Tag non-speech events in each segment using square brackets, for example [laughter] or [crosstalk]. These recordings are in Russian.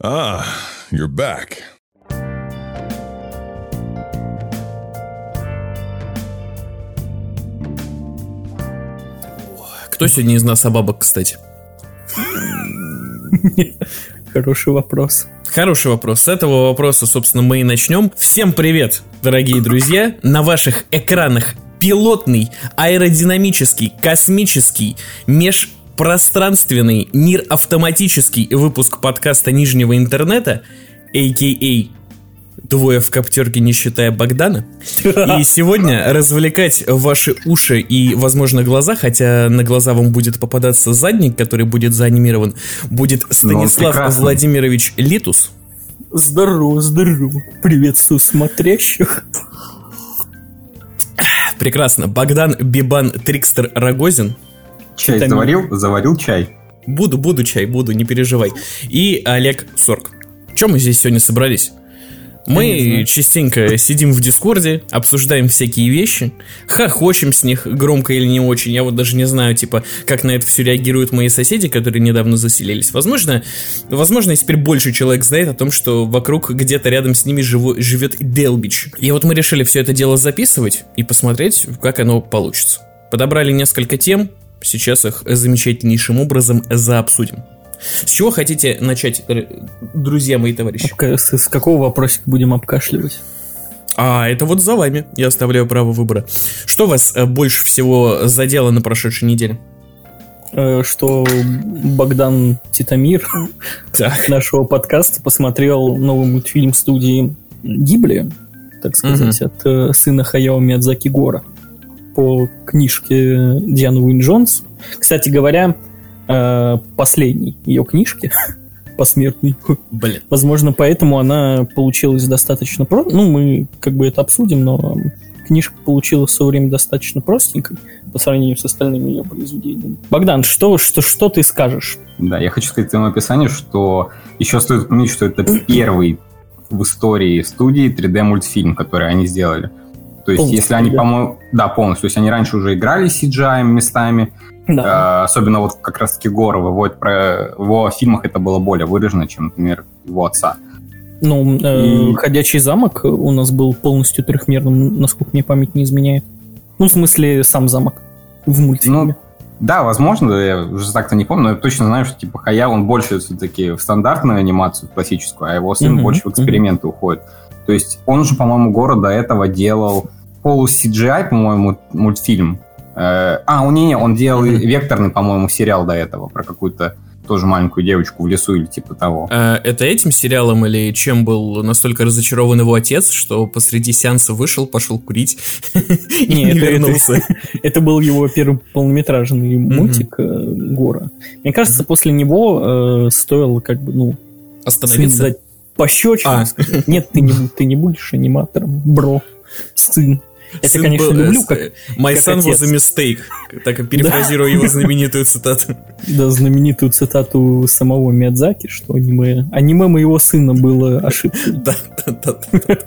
Ah, you're back. Кто сегодня из нас обабок, кстати? [laughs] Хороший вопрос. Хороший вопрос. С этого вопроса, собственно, мы и начнем. Всем привет, дорогие друзья. На ваших экранах пилотный, аэродинамический, космический, межпространственный, мир автоматический выпуск подкаста Нижнего интернета, а.к.а. Двое в коптерке, не считая Богдана. И сегодня развлекать ваши уши и, возможно, глаза, хотя на глаза вам будет попадаться задник, который будет заанимирован, будет Станислав прекрасный. Владимирович Литус. Здорово, здорово. Приветствую смотрящих. Прекрасно. Богдан Бибан Трикстер Рогозин. Чай Витамин. заварил? Заварил чай. Буду, буду чай, буду, не переживай. И Олег Сорг. Чем мы здесь сегодня собрались? Мы частенько сидим в Дискорде, обсуждаем всякие вещи, хохочем с них громко или не очень. Я вот даже не знаю, типа, как на это все реагируют мои соседи, которые недавно заселились. Возможно, возможно, теперь больше человек знает о том, что вокруг где-то рядом с ними живу- живет Делбич. И вот мы решили все это дело записывать и посмотреть, как оно получится. Подобрали несколько тем, сейчас их замечательнейшим образом заобсудим. С чего хотите начать, дор- друзья мои товарищи? Обка- С, с какого вопросика будем обкашливать? А, это вот за вами. Я оставляю право выбора. Что вас э, больше всего задело на прошедшей неделе? Э, Что Богдан Титамир Так. нашего подкаста посмотрел новый мультфильм студии Гибли, так сказать, от э, сына Хаяо Миядзаки Гора по книжке Дианы Уин Джонс. Кстати говоря, э, последней ее книжки [laughs] посмертной. Блин. Возможно, поэтому она получилась достаточно про... Ну, мы как бы это обсудим, но книжка получилась в свое время достаточно простенькой по сравнению с остальными ее произведениями. Богдан, что, что, что ты скажешь? Да, я хочу сказать в твоем описании, что еще стоит упомянуть, что это первый в истории студии 3D-мультфильм, который они сделали. То есть, Полностью, если они, да? по-моему, да, полностью. То есть, они раньше уже играли с CGI местами, Да. э, особенно вот как раз-таки Гора выводит про... Его фильмах это было более выражено, чем, например, его отца. Ну, э, И- «Ходячий замок» у нас был полностью трехмерным, насколько мне память не изменяет. Ну, в смысле, сам замок в мультфильме. Да, возможно, я уже так-то не помню, но я точно знаю, что типа Хаяо, он больше все-таки в стандартную анимацию, в классическую, а его сын Мгм, больше в эксперименты уходит. То есть он же, по-моему, Гора до этого делал полу-CGI, по-моему, мультфильм. Э, а, он не, он делал векторный, по-моему, сериал до этого про какую-то тоже маленькую девочку в лесу или типа того. А, это этим сериалом или чем был настолько разочарован его отец, что посреди сеанса вышел, пошел курить [laughs] и Не, вернулся? Это был его первый полнометражный мультик э, Гора. Мне кажется, после него стоило как бы, ну, Остановиться? пощечину. А. сказать, Нет, ты не будешь аниматором, бро, сын. Это, Сын конечно, был, э, люблю, с- как My как son was отец. a mistake. Так перефразирую его знаменитую цитату. да, знаменитую цитату самого Миядзаки, что аниме, аниме моего сына было ошибкой. Да, да, да, да.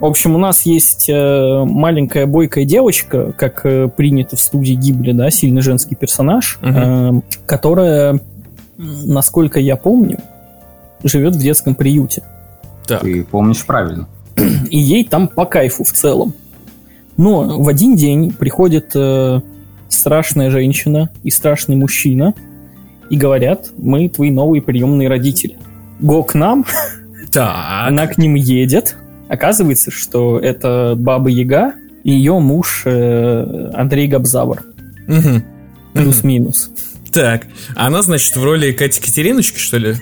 В общем, у нас есть э, маленькая бойкая девочка, как э, принято в студии Гибли, да, сильный женский персонаж, э, которая, насколько я помню, живет в детском приюте. Так. Ты помнишь правильно. И ей там по кайфу в целом. Но в один день приходит э, страшная женщина и страшный мужчина и говорят, мы твои новые приемные родители. Го к нам, Так. Она к ним едет. Оказывается, что это Баба Яга и ее муж э, Андрей Габзавр. Мгм. Плюс-минус. Так. Она, значит, в роли Кати Катериночки, что ли?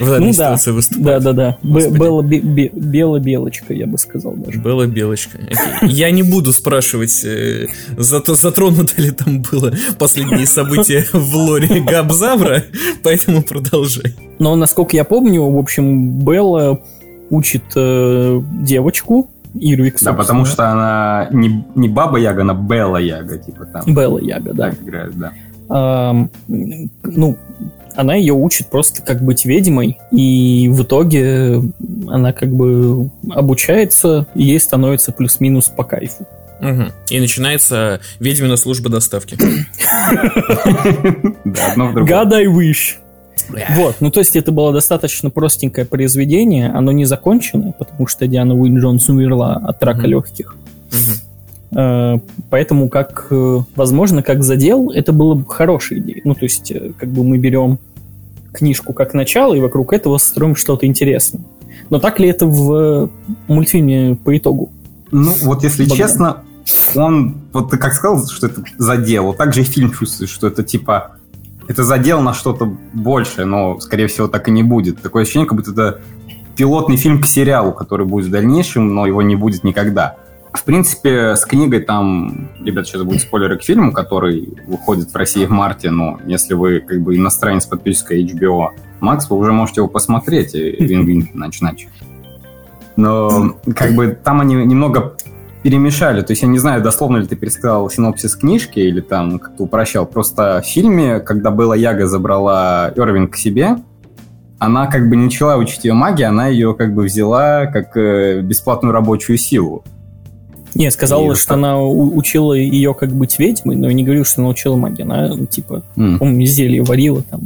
В данной Ну да. ситуации выступает. Да-да-да. Б- Господи. Белла бе- бе- Бела-белочка, я бы сказал даже. Белая белочка. Я не буду спрашивать, э, зато затронуто ли там было последние события в лоре Габзавра, поэтому продолжай. Но, насколько я помню, в общем, Белла учит э, девочку, Ирвик, Да, потому что она не, не Баба Яга, она Белла Яга, типа там. Белла Яга, да. Так играет, да. Ам, ну, она ее учит просто как быть ведьмой, и в итоге она как бы обучается, и ей становится плюс-минус по кайфу. Мгм. И начинается ведьмина служба доставки. [laughs] God I wish. Вот, ну то есть это было достаточно простенькое произведение, оно не законченное, потому что Диана Уин Джонс умерла от рака легких. Поэтому, как, э, возможно, как задел, это было бы хорошей идеей. Ну, то есть, э, как бы мы берем книжку как начало и вокруг этого строим что-то интересное. Но так ли это в э, мультфильме по итогу? Ну, вот если Богдан. честно, он, вот ты как сказал, что это задел, вот так же и фильм чувствует, что это типа, это задел на что-то большее, но, скорее всего, так и не будет. Такое ощущение, как будто это пилотный фильм к сериалу, который будет в дальнейшем, но его не будет никогда. В принципе, с книгой там, ребят, сейчас будут спойлеры к фильму, который выходит в России в марте, но если вы как бы иностранец подписчика HBO Max, вы уже можете его посмотреть, и [laughs] вин-вин, иначе Но как бы там они немного перемешали. То есть я не знаю, дословно ли ты пересказал синопсис книжки или там как-то упрощал. Просто в фильме, когда Белла Яга забрала Эрвин к себе, она как бы не начала учить ее магии, она ее как бы взяла как э, бесплатную рабочую силу. Не, сказала, И что она учила ее как быть ведьмой, но я не говорил, что она учила магии. Она, ну, типа, М. по-моему, зелье варила там.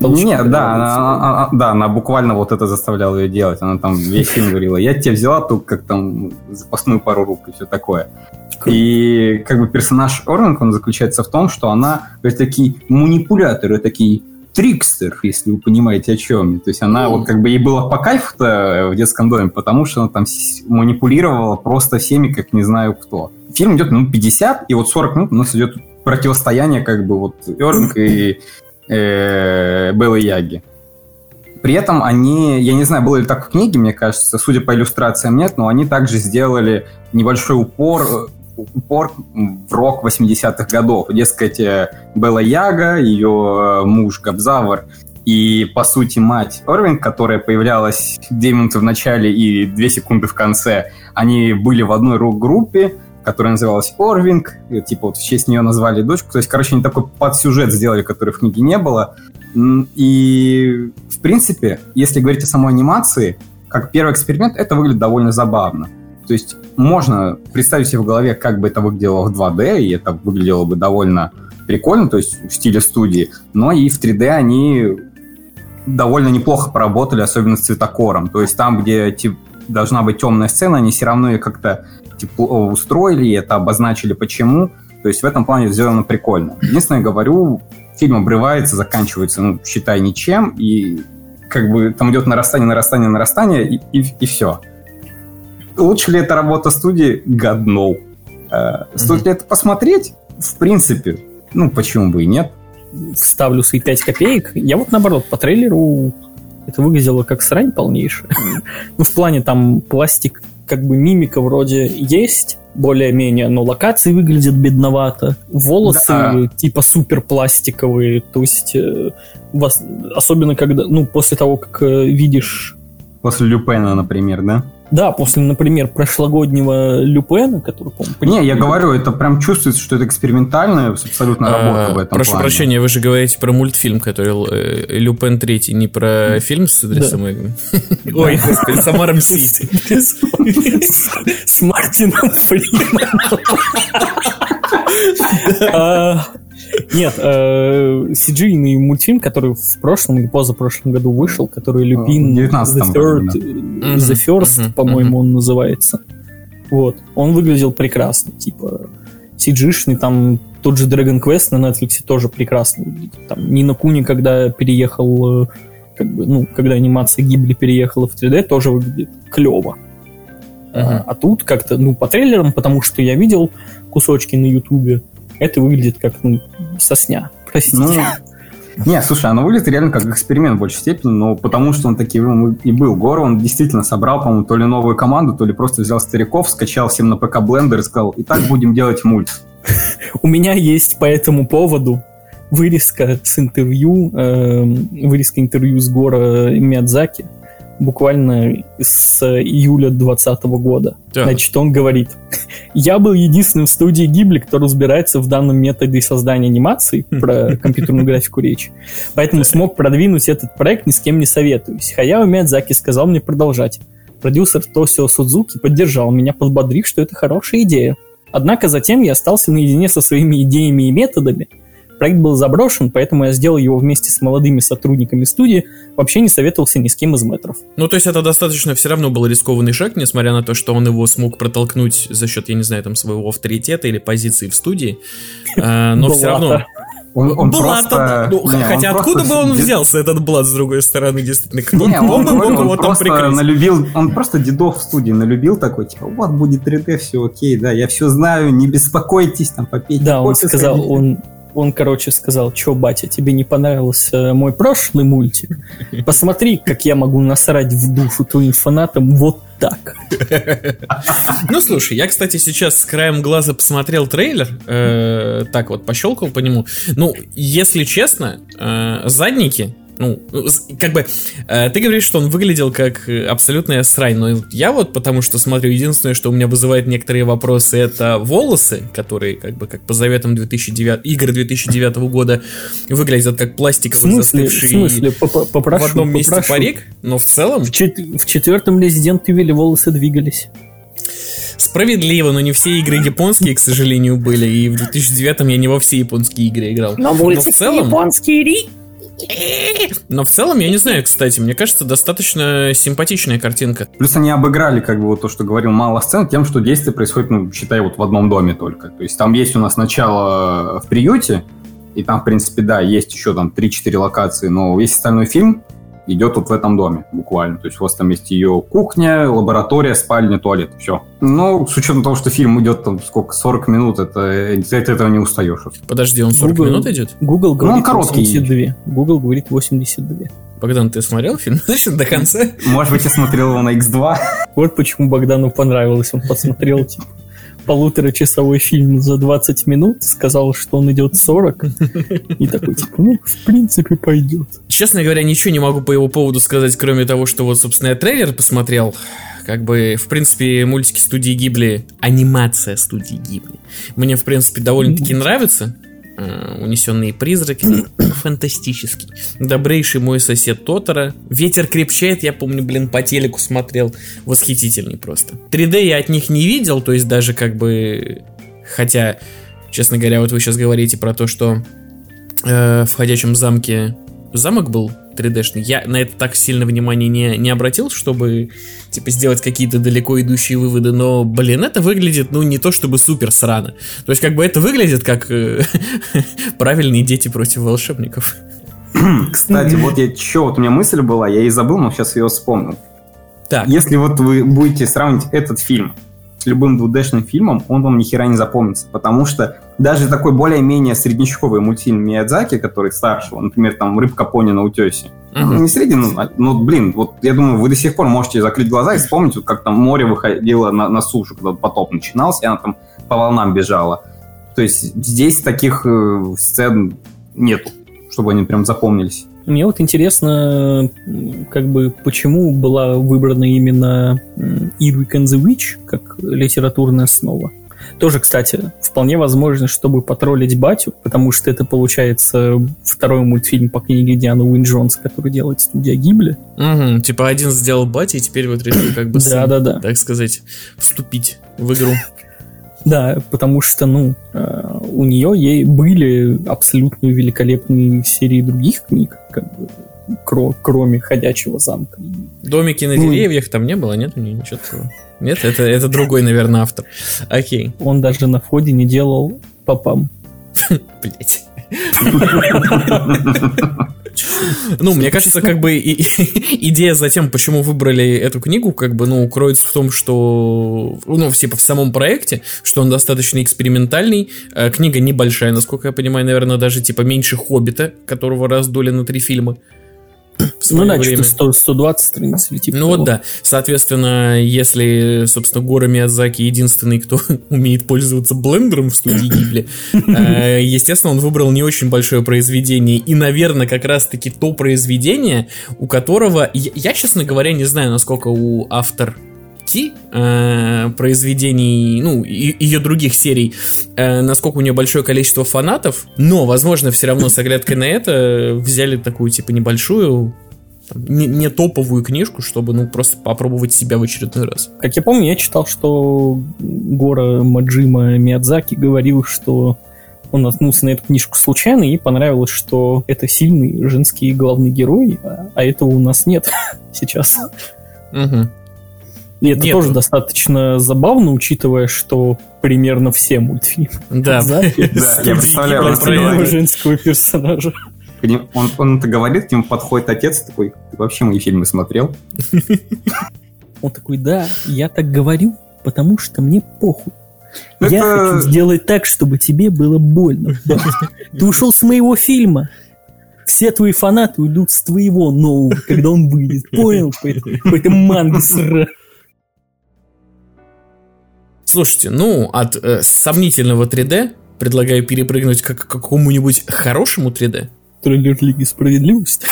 Нет, да, она, она- она- да, она буквально вот это заставляла ее делать. Она там весь [laughs] фильм говорила, я тебя взяла тут как там запасную пару рук и все такое. И как бы персонаж Орвинг, он заключается в том, что она есть, такие манипуляторы, такие трикстер, если вы понимаете о чем. То есть она вот как бы ей было по кайфу-то в детском доме, потому что она там манипулировала просто всеми, как не знаю кто. Фильм идет минут 50, и вот 40 минут у нас идет противостояние как бы вот Эрвинг и э, Беллы Яги. При этом они, я не знаю, было ли так в книге, мне кажется, судя по иллюстрациям нет, но они также сделали небольшой упор, э, упор в рок 80-х годов. Дескать, э, Белла Яга, ее э, муж Габзавр и, по сути, мать Орвинг, которая появлялась 2 минуты в начале и 2 секунды в конце, они были в одной рок-группе, которая называлась Орвинг, и, типа вот в честь нее назвали дочку. То есть, короче, они такой подсюжет сделали, который в книге не было. И, в принципе, если говорить о самой анимации, как первый эксперимент, это выглядит довольно забавно. То есть можно представить себе в голове, как бы это выглядело в 2D, и это выглядело бы довольно прикольно, то есть в стиле студии, но и в 3D они довольно неплохо поработали, особенно с цветокором. То есть там, где тип, должна быть темная сцена, они все равно ее как-то тепло устроили, и это обозначили почему. То есть в этом плане сделано прикольно. Единственное, говорю, фильм обрывается, заканчивается, ну, считай, ничем, и как бы там идет нарастание, нарастание, нарастание, и, и, и все. Лучше ли это работа студии? God no. Э, Стоит ли это посмотреть? В принципе, ну, почему бы и нет. Вставлю свои 5 копеек. Я вот наоборот, по трейлеру это выглядело как срань полнейшая. [laughs] Ну, в плане там пластик, как бы мимика вроде есть, более-менее, но локации выглядят бедновато. Волосы Да. типа супер пластиковые, то есть э, вас- особенно когда, ну, после того, как э, видишь После Люпена, например, да? Да, после, например, прошлогоднего Люпена, который, по-моему... Не, я говорю, это прям чувствуется, что это экспериментально, абсолютно работа в этом А, Прошу плане. прощения, вы же говорите про мультфильм, который э, Люпен третий, не про фильм с Идрисом Эльбой? [laughs] Ой, господи, Самара Мсити. [laughs] С Мартином Фриманом. А, Нет, CG мультфильм, который в прошлом или позапрошлом году вышел, который Люпин В 19-м The Third, First, по-моему, он называется. Вот, он выглядел прекрасно, типа CG-шный, там тот же Dragon Quest на Netflix тоже прекрасно выглядит. Там Нина Куни, когда переехал, э, как бы, ну, когда анимация Гибли переехала в 3D, тоже выглядит клево. А, а тут как-то, ну, по трейлерам, потому что я видел кусочки на Ютубе, это выглядит как, ну, сосня. Простите. Ну, не, слушай, оно выглядит реально как эксперимент в большей степени, но потому что он таким и был. Гор, он действительно собрал, по-моему, то ли новую команду, то ли просто взял стариков, скачал всем на ПК Blender и сказал, и так будем делать мульт. У меня есть по этому поводу вырезка с интервью, эм, вырезка интервью с Гора Миядзаки, буквально с июля 2020 года. Так. Значит, он говорит, я был единственным в студии Гибли, кто разбирается в данном методе создания анимации, про компьютерную графику речь, поэтому смог продвинуть этот проект, ни с кем не советуюсь. Хаяо Миядзаки сказал мне продолжать. Продюсер Тосио Судзуки поддержал меня, подбодрив, что это хорошая идея. Однако затем я остался наедине со своими идеями и методами, Проект был заброшен, поэтому я сделал его вместе с молодыми сотрудниками студии. Вообще не советовался ни с кем из метров. Ну, то есть это достаточно все равно был рискованный шаг, несмотря на то, что он его смог протолкнуть за счет, я не знаю, там своего авторитета или позиции в студии. А, но все равно... Он, он Блат, просто... ну, не, хотя он откуда просто бы он взялся, этот Блад, с другой стороны, действительно? Кто, Не, он, бы мог он его там прикрыть? налюбил, он просто дедов в студии налюбил такой, типа, вот будет 3D, все окей, да, я все знаю, не беспокойтесь, там, попейте Да, он сказал, сходите». он, он, короче, сказал, что, батя, тебе не понравился мой прошлый мультик? Посмотри, как я могу насрать в душу твоим фанатам вот так. [laughs] Ну, слушай, я, кстати, сейчас с краем глаза посмотрел трейлер, э, так вот, пощелкал по нему. Ну, если честно, э, задники, ну, з- как бы, э, ты говоришь, что он выглядел как абсолютная срань, но я вот, потому что смотрю, единственное, что у меня вызывает некоторые вопросы, это волосы, которые, как бы, как по заветам 2009, игр 2009 года, выглядят как В пластиковый смысле, в застывший смысле, Попо- попрошу, в одном месте попрошу. парик, но в целом В, чет- в четвертом Resident Evil волосы двигались. Справедливо, но не все игры японские, к сожалению, были. И в 2009 я не во все японские игры играл. Но в мультик целом- японский ри. Но в целом, я не знаю, кстати, мне кажется, достаточно симпатичная картинка. Плюс они обыграли, как бы, вот то, что говорил, мало сцен, тем, что действие происходит, ну, считай, вот в одном доме только. То есть там есть у нас начало в приюте, и там, в принципе, да, есть еще там 3-4 локации, но весь остальной фильм идет вот в этом доме, буквально. То есть у вас там есть ее кухня, лаборатория, спальня, туалет, все. Но с учетом того, что фильм идет там сколько, 40 минут, это, ты от этого не устаешь. Подожди, он 40 Google- минут идет? Google говорит он короткий. 82. Google говорит 82. Богдан, ты смотрел фильм? [laughs] Значит, до конца? Может быть, я смотрел его на X2. Вот почему Богдану понравилось. Он посмотрел типа, полуторачасовой фильм за 20 минут, сказал, что он идет 40, и такой, типа, ну, в принципе, пойдет. Честно говоря, ничего не могу по его поводу сказать, кроме того, что вот, собственно, я трейлер посмотрел. Как бы, в принципе, мультики студии Гибли, анимация студии Гибли, мне, в принципе, довольно-таки нравится. Э, Унесенные призраки, [coughs] фантастический. Добрейший мой сосед Тотора. Ветер крепчает, я помню, блин, по телеку смотрел. Восхитительный просто. 3D я от них не видел, то есть даже как бы... Хотя, честно говоря, вот вы сейчас говорите про то, что э, в «Ходячем замке» замок был 3D-шный. Я на это так сильно внимания не, не обратил, чтобы, типа, сделать какие-то далеко идущие выводы, но, блин, это выглядит, ну, не то чтобы супер срано. То есть, как бы это выглядит как э, [laughs] правильные дети против волшебников. [clears throat] Кстати, вот я что, вот у меня мысль была, я и забыл, но сейчас ее вспомнил. Так, Если вот вы будете сравнивать этот фильм с любым 2D-шным фильмом, он вам ни хера не запомнится, потому что даже такой более-менее среднячковый мультфильм Миядзаки, который старшего, например, там «Рыбка пони на утесе», ну, не средний, ну, а- ну, блин, вот я думаю, вы до сих пор можете закрыть глаза и вспомнить, вот как там море выходило на, на сушу, когда потоп начинался, и она там по волнам бежала. То есть здесь таких э, сцен нету, чтобы они прям запомнились. Мне вот интересно, как бы, почему была выбрана именно Ewick and the Witch как литературная основа. Тоже, кстати, вполне возможно, чтобы потроллить батю, потому что это, получается, второй мультфильм по книге Дианы Уин Джонс, который делает студия Гибли. Мгм, типа один сделал батя, и теперь вот решил как бы [clears throat] сын, Да-да-да. так сказать, вступить в игру. Да, потому что, ну, э, у нее ей были абсолютно великолепные серии других книг, как бы, кро- кроме «Ходячего замка». Домики на Ну, деревьях там не было, нет? Ни- Ничего такого. Нет, это, это другой, наверное, автор. Окей, Он даже на входе не делал попам. [laughs] блять. Ну, мне кажется, как бы [laughs] идея за тем, почему выбрали эту книгу, как бы, ну, кроется в том, что, ну, типа в самом проекте, что он достаточно экспериментальный, Э, книга небольшая, насколько я понимаю, наверное, даже типа меньше Хоббита, которого раздули на три фильма. Ну да, время. что-то 100 120 страниц или типа Ну того. вот да. Соответственно, если, собственно, Гора Миядзаки единственный, кто [laughs] умеет пользоваться блендером в студии Гибли, [laughs] э, естественно, он выбрал не очень большое произведение. И, наверное, как раз-таки то произведение, у которого... Я, я, честно говоря, не знаю, насколько у автор Ти э, произведений, ну, и- ее других серий, э, насколько у нее большое количество фанатов, но, возможно, все равно с оглядкой на это взяли такую, типа, небольшую там, не, не топовую книжку, чтобы, ну, просто попробовать себя в очередной раз. Как я помню, я читал, что Гора Маджима Миядзаки говорил, что он наткнулся на эту книжку случайно и понравилось, что это сильный женский главный герой, а, а этого у нас нет [laughs] сейчас. Мгм. И это Нет. тоже достаточно забавно, учитывая, что примерно все мультфильмы Да. [laughs] Да, я представляю, про женского персонажа. Он, он это говорит, к нему подходит отец такой, ты вообще мои фильмы смотрел? [laughs] Он такой, да, я так говорю, потому что мне похуй. Я хочу сделать так, чтобы тебе было больно. [laughs] Ты ушел с моего фильма. Все твои фанаты уйдут с твоего нового, когда он выйдет. Понял? По этой манге сра. Слушайте, ну, от э, сомнительного 3D предлагаю перепрыгнуть к к какому-нибудь хорошему 3D. Трейлер Лиги Справедливости.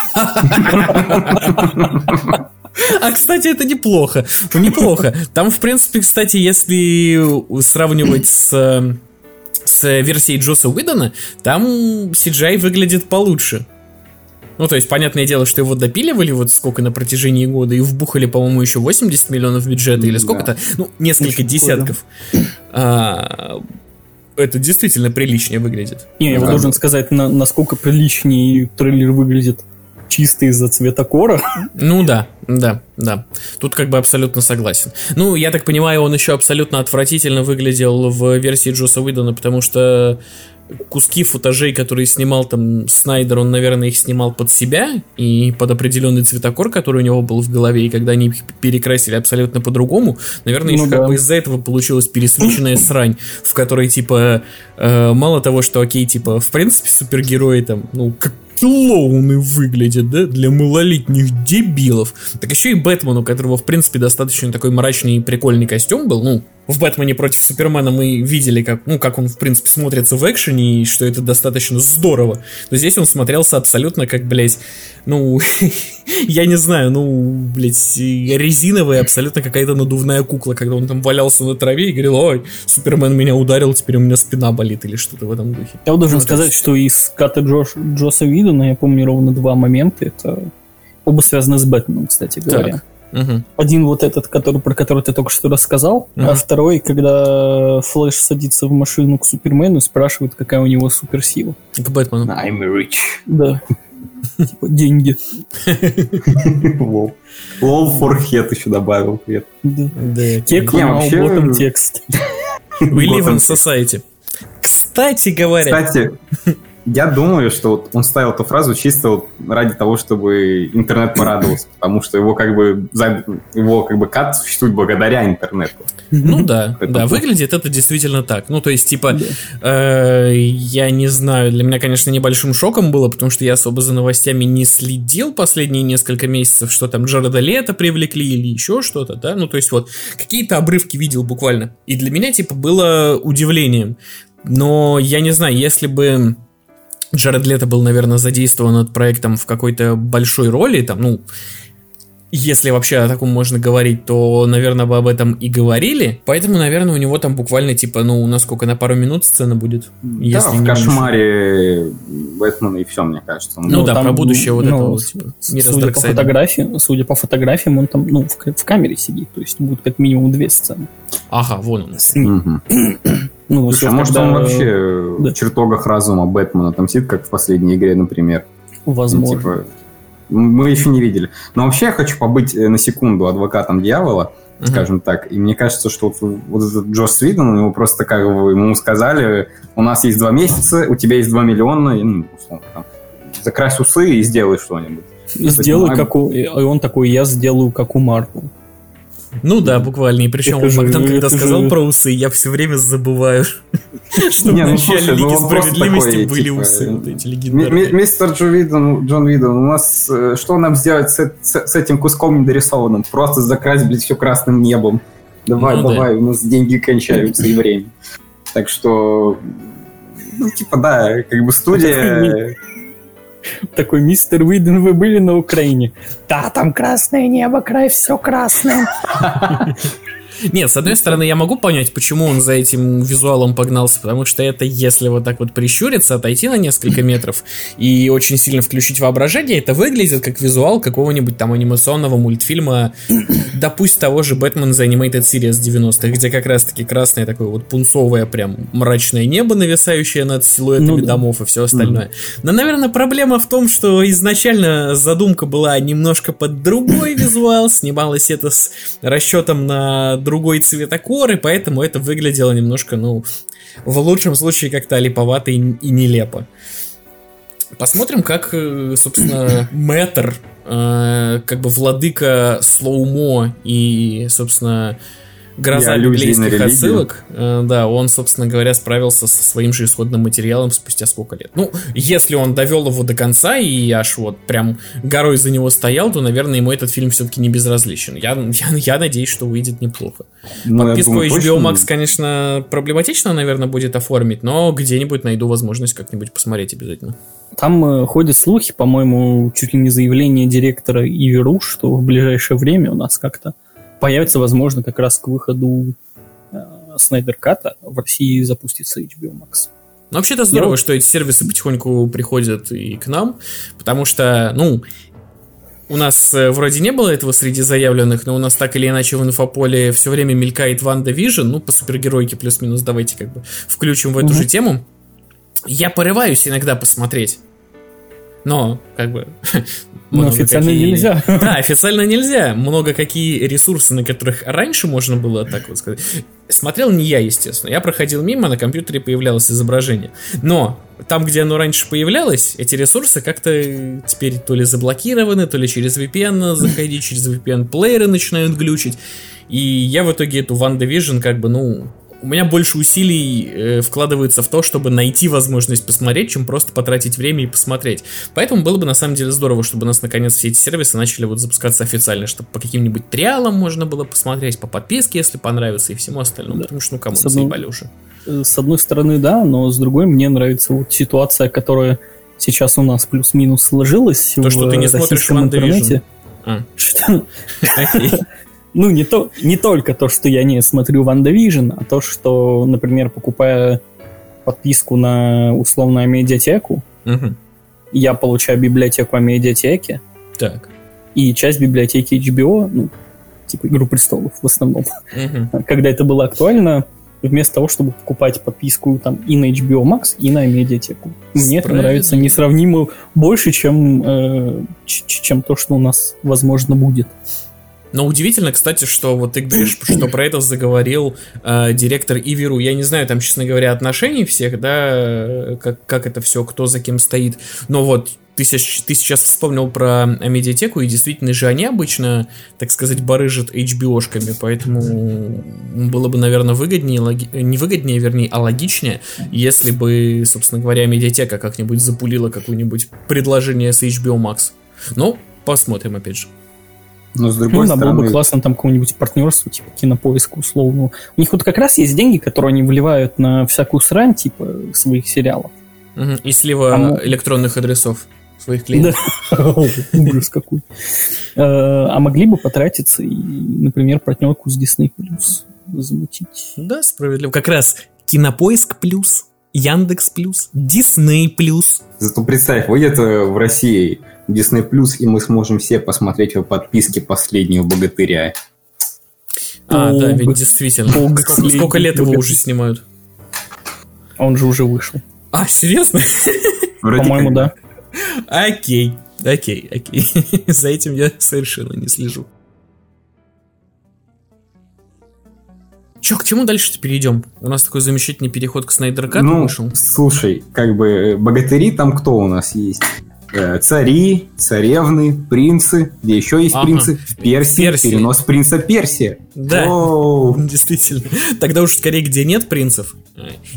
А, кстати, это неплохо. Ну, неплохо. Там, в принципе, кстати, если сравнивать с, э, с версией Джоса Уидона, там CGI выглядит получше. Ну, то есть, понятное дело, что его допиливали вот сколько на протяжении года и вбухали, по-моему, еще 80 миллионов бюджета или сколько-то, ну, несколько Очень десятков. А, это действительно приличнее выглядит. Не, я Да. должен сказать, на- насколько приличнее трейлер выглядит чисто из-за цвета кора. Ну да, да, да. Тут как бы абсолютно согласен. Ну, я так понимаю, он еще абсолютно отвратительно выглядел в версии Джоса Уидона, потому что куски футажей, которые снимал там Снайдер, он, наверное, их снимал под себя и под определенный цветокор, который у него был в голове, и когда они их перекрасили абсолютно по-другому, наверное, Ну еще да. как бы из-за этого получилась пересвеченная [coughs] срань, в которой, типа, э, мало того, что, окей, типа, в принципе, супергерои там, ну, как клоуны выглядят, да, для малолетних дебилов. Так еще и Бэтмен, у которого, в принципе, достаточно такой мрачный и прикольный костюм был. Ну, в Бэтмене против Супермена мы видели, как, ну, как он, в принципе, смотрится в экшене, и что это достаточно здорово. Но здесь он смотрелся абсолютно как, блядь, ну, [laughs] я не знаю, ну, блядь, резиновая абсолютно какая-то надувная кукла, когда он там валялся на траве и говорил, ой, Супермен меня ударил, теперь у меня спина болит или что-то в этом духе. Я вот должен Ну, сказать, что из cut а Джош, Джосса Уидона я помню ровно два момента. Это оба связаны с Бэтменом, кстати говоря. Мгм. Один вот этот, который, про который ты только что рассказал, Мгм. а второй, когда Флэш садится в машину к Супермену и спрашивает, какая у него суперсила. К Бэтмену. I'm rich. Да. [laughs] Типа деньги. [laughs] Лол. Лол head еще добавил. Да. Да. Кек Не, на bottom text. We live in society. Кстати говоря, Кстати, я думаю, что вот он ставил эту фразу чисто вот ради того, чтобы интернет порадовался, потому что его как бы его как бы кат существует благодаря интернету. ну да, Это да, плохо. выглядит это действительно так. Ну, то есть, типа, Да. э, я не знаю, для меня, конечно, небольшим шоком было, потому что я особо за новостями не следил последние несколько месяцев, что там Джареда Лето привлекли или еще что-то, да, ну, то есть, вот, какие-то обрывки видел буквально. И для меня, типа, было удивлением. Но я не знаю, если бы Джаред Лето был, наверное, задействован над проектом в какой-то большой роли, там, ну, если вообще о таком можно говорить, то, наверное, бы об этом и говорили. Поэтому, наверное, у него там буквально, типа, ну, насколько на пару минут сцена будет. если да, не в меньше. кошмаре Бэтмена и все, мне кажется. Ну, да, там, про будущее вот ну, этого, с- типа, мира судя по фотографиям, судя по фотографиям, он там, ну, в, в камере сидит, то есть будет как минимум две сцены. Ага, вон он. С ним. Мгм. [clears throat] Ну, Слушай, сейчас, а может когда- он вообще да. в чертогах разума Бэтмена там сидит, как в последней игре, например? Ну, Возможно. типа, мы еще не видели. Но вообще я хочу побыть э, на секунду адвокатом дьявола, Мгм. скажем так. И мне кажется, что вот, вот этот Джос Свидон, у него просто как бы ему сказали, у нас есть два месяца, у тебя есть два миллиона, и, ну, условно, там, закрась усы и сделай что-нибудь. Сделай Понимаю. как у... И он такой, я сделаю как у Марвел. Ну да, буквально. И причем Это же- Богдан, когда это сказал же- про усы, я все время забываю, [laughs] что в начале Лиги Справедливости были типа, усы, вот эти ми- легендарные. Мистер Джон Видон, у нас э, что нам сделать с, этим куском недорисованным? Просто закрась, блядь, все красным небом. Давай, Ну да. давай, у нас деньги кончаются и время. Так что, ну, типа, да, как бы студия... Такой, мистер Уидон, вы были на Украине? Да, там красное небо, край, все красное. [laughs] Нет, с одной стороны, я могу понять, почему он за этим визуалом погнался, потому что это, если вот так вот прищуриться, отойти на несколько метров и очень сильно включить воображение, это выглядит как визуал какого-нибудь там анимационного мультфильма, [coughs] да пусть того же Бэтмен за Animated Series 90-х, где как раз-таки красное такое вот пунцовое прям мрачное небо, нависающее над силуэтами ну, да. домов и все остальное. Но, наверное, проблема в том, что изначально задумка была немножко под другой визуал, снималось это с расчетом на другой цветокор, и поэтому это выглядело немножко, ну, в лучшем случае как-то липовато и, и нелепо. Посмотрим, как, э, собственно, [clears throat] Мэтр, э, как бы владыка слоумо и, собственно, гроза библейских отсылок, э, да, он, собственно говоря, справился со своим же исходным материалом спустя сколько лет. Ну, если он довел его до конца и аж вот прям горой за него стоял, то, наверное, ему этот фильм все-таки не безразличен. Я, я, я надеюсь, что выйдет неплохо. Ну, Подписку думаю, HBO Max, точно... конечно, проблематично, наверное, будет оформить, но где-нибудь найду возможность как-нибудь посмотреть обязательно. Там э, ходят слухи, по-моему, чуть ли не заявление директора Иверу, что в ближайшее время у нас как-то появится, возможно, как раз к выходу э, Снайдер Ката в России запустится HBO Max. Ну, вообще-то здорово, Я... что эти сервисы потихоньку приходят и к нам, потому что, ну, у нас э, вроде не было этого среди заявленных, но у нас так или иначе в инфополе все время мелькает WandaVision, ну, по супергеройке плюс-минус, давайте как бы включим в эту угу. же тему. Я порываюсь иногда посмотреть но как бы... [laughs] Но официально какие... нельзя. [laughs] Да, официально нельзя. Много какие ресурсы, на которых раньше можно было так вот сказать. Смотрел не я, естественно. Я проходил мимо, на компьютере появлялось изображение. Но там, где оно раньше появлялось, эти ресурсы как-то теперь то ли заблокированы, то ли через VPN заходить, через VPN-плееры начинают глючить. И я в итоге эту WandaVision как бы, ну, у меня больше усилий э, вкладывается в то, чтобы найти возможность посмотреть, чем просто потратить время и посмотреть. Поэтому было бы на самом деле здорово, чтобы у нас наконец все эти сервисы начали вот запускаться официально, чтобы по каким-нибудь триалам можно было посмотреть, по подписке, если понравится, и всему остальному. Да. Потому что, ну, кому то заебали уже. Э, с одной стороны, да, но с другой мне нравится вот ситуация, которая сейчас у нас плюс-минус сложилась. То, что ты не смотришь в интернете. А. Что? [laughs] ну, не, то, не только то, что я не смотрю WandaVision, а то, что, например, покупая подписку на условную Амедиатеку, угу. я получаю библиотеку Амедиатеки. Так. И часть библиотеки HBO, ну, типа Игру престолов в основном. Угу. [laughs] Когда это было актуально, вместо того, чтобы покупать подписку там и на HBO Max, и на медиатеку. Мне это нравится несравнимо больше, чем, э, чем то, что у нас, возможно, будет. Но удивительно, кстати, что вот ты говоришь, [coughs] что про это заговорил э, директор Иверу. Я не знаю там, честно говоря, отношений всех, да, как, как это все, кто за кем стоит. Но вот ты, ты сейчас вспомнил про медиатеку, и действительно же они обычно, так сказать, барыжат HBO-шками, поэтому было бы, наверное, выгоднее, логи... не выгоднее, вернее, а логичнее, если бы, собственно говоря, медиатека как-нибудь запулила какое-нибудь предложение с HBO Max. Ну, посмотрим, опять же. Но с другой ну, стороны... было бы классно там какое-нибудь партнерство, типа кинопоиска условного. У них вот как раз есть деньги, которые они вливают на всякую срань, типа своих сериалов. Угу. И слива а электронных адресов своих клиентов. [laughs] Ужас какой. Э, а могли бы потратиться и, например, партнерку с Disney Plus замутить. Да, справедливо. Как раз Кинопоиск Плюс, Яндекс Плюс, Дисней Плюс. Зато представь, выйдет в России Disney Plus, и мы сможем все посмотреть в подписке последнего богатыря. А, да, ведь действительно. Сколько, сколько лет его уже снимают? Он же уже вышел. А, серьезно? По-моему, да. Окей, окей, окей. [laughs] За этим я совершенно не слежу. Че, к чему дальше перейдем? У нас такой замечательный переход к Снайдер ну, вышел. Слушай, как бы э, богатыри там кто у нас есть? Э, цари, царевны, принцы, где еще есть ага. принцы, в Персии, Персии, перенос принца Персия. Да, Оу. [laughs] действительно. Тогда уж скорее, где нет принцев.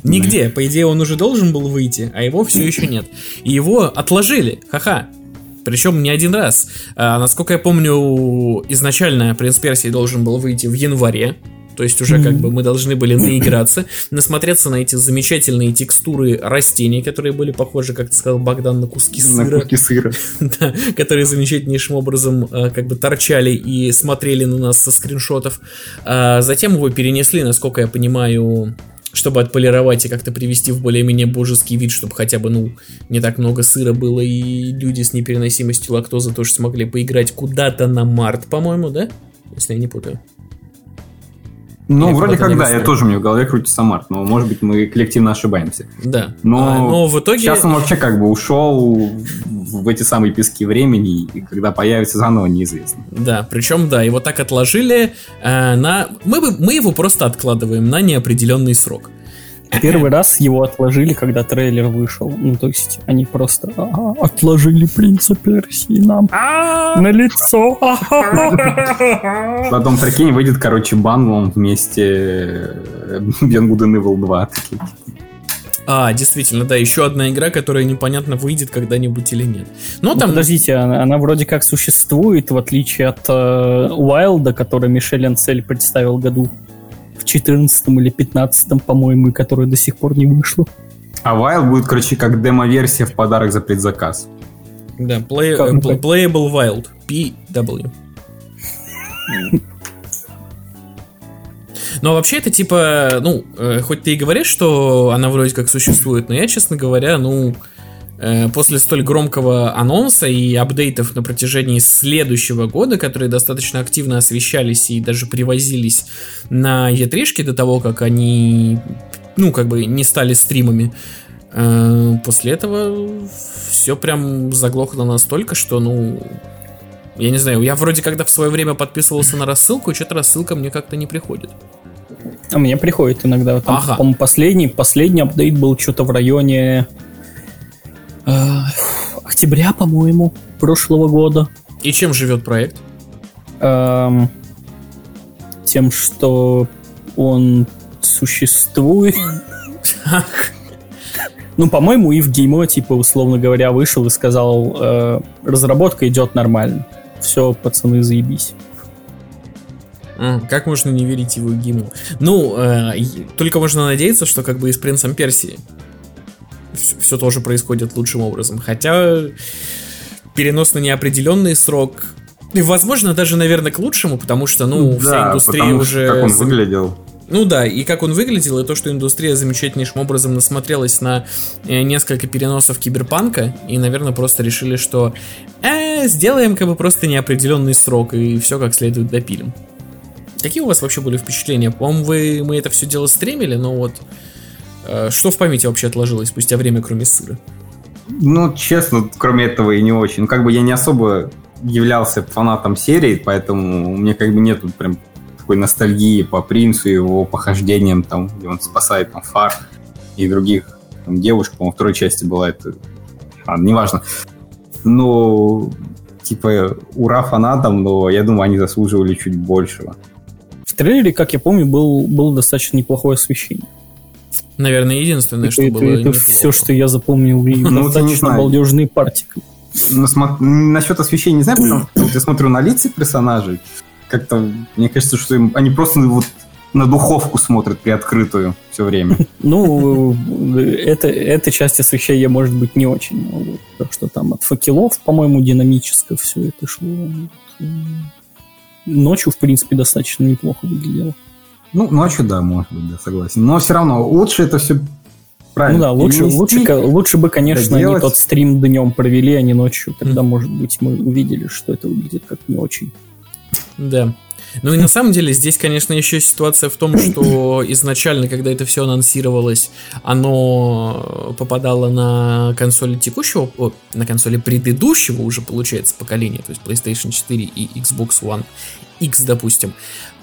Нигде. Да. По идее, он уже должен был выйти, а его все еще нет. И его отложили. Ха-ха. Причем не один раз. А, насколько я помню, изначально принц Персии должен был выйти в январе То есть уже как бы мы должны были наиграться, насмотреться на эти замечательные текстуры растений, которые были похожи, как ты сказал, Богдан, на куски сыра. На куски сыра. [laughs] да, которые замечательнейшим образом э, как бы торчали и смотрели на нас со скриншотов. А затем его перенесли, насколько я понимаю, чтобы отполировать и как-то привести в более-менее божеский вид, чтобы хотя бы, ну, не так много сыра было, и люди с непереносимостью лактозы тоже смогли поиграть куда-то на март, по-моему, да? Если я не путаю. Ну, Или вроде как да, я тоже мне в голове крутится март, но может быть мы коллективно ошибаемся. Да. Но, а, но в итоге... Сейчас он вообще как бы ушел в эти самые пески времени, и когда появится заново, неизвестно. Да, причем, да, его так отложили э, на... Мы, мы его просто откладываем на неопределенный срок. Первый раз его отложили, когда трейлер вышел. Ну, то есть они просто отложили принца Персии нам а! на лицо. [laughs] Потом, прикинь, выйдет, короче, Банлом вместе Beyond Good and Evil 2. А, действительно, да, еще одна игра, которая непонятно выйдет когда-нибудь или нет. Но ну, там... Подождите, она, она вроде как существует, в отличие от Уайлда, э, который Мишель Анцель представил году 14 или 15 по-моему, которая до сих пор не вышла. А Wild будет, короче, как демо-версия в подарок за предзаказ. Да, play, uh, Playable Wild. PW. Но вообще это типа, ну, э, хоть ты и говоришь, что она вроде как существует, но я, честно говоря, ну, Э, после столь громкого анонса и апдейтов на протяжении следующего года, которые достаточно активно освещались и даже привозились на E3 до того, как они, ну, как бы не стали стримами, э, после этого все прям заглохло настолько, что, ну, я не знаю, я вроде когда в свое время подписывался на рассылку, и что-то рассылка мне как-то не приходит. А мне приходит иногда. Там, ага. по-моему, последний, последний апдейт был что-то в районе э, октября, по-моему, прошлого года. И чем живет проект? Эм, тем, что он существует. Ну, по-моему, и в Геймо, типа, условно говоря, вышел и сказал, э, разработка идет нормально. Все, пацаны, заебись. как можно не верить его Гиму? Ну, э, только можно надеяться, что как бы и с Принцем Персии все тоже происходит лучшим образом. Хотя перенос на неопределенный срок и, возможно, даже, наверное, к лучшему, потому что, ну, да, вся индустрия уже... Как он выглядел. Ну да, и как он выглядел, и то, что индустрия замечательнейшим образом насмотрелась на э, несколько переносов киберпанка, и, наверное, просто решили, что э, сделаем как бы просто неопределенный срок, и все как следует допилим. Какие у вас вообще были впечатления? По-моему, вы, мы это все дело стримили, но вот что в памяти вообще отложилось спустя время, кроме сыра? Ну, честно, кроме этого и не очень. Как бы я не особо являлся фанатом серии, поэтому у меня как бы нету прям такой ностальгии по принцу и его похождениям, там, где он спасает там фар и других там, девушек, по-моему, второй части была это... А, неважно. Но, типа, ура фанатам, но я думаю, они заслуживали чуть большего. В трейлере, как я помню, был, было достаточно неплохое освещение. Наверное, единственное, что это, было Это все, что я запомнил. И [laughs] ну, достаточно балдежный партик. Ну, насчет освещения не знаю, потому [clears throat] что я смотрю на лица персонажей. Как-то, мне кажется, что им, они просто вот на духовку смотрят приоткрытую все время. [laughs] Ну, это, эта часть освещения может быть не очень. Так что там от факелов, по-моему, динамическое все это шло. Ночью, в принципе, достаточно неплохо выглядело. Ну, ночью, да, может быть, да, согласен. Но все равно лучше это все правильно. Ну да, лучше, лучше, лучше бы, конечно, они тот стрим днем провели, а не ночью. Тогда, mm. может быть, мы увидели, что это выглядит как не очень. Да. Ну и на самом деле здесь, конечно, еще ситуация в том, что [coughs] изначально, когда это все анонсировалось, оно попадало на консоли текущего, о, на консоли предыдущего уже, получается, поколения, то есть PlayStation 4 и Xbox One X, допустим.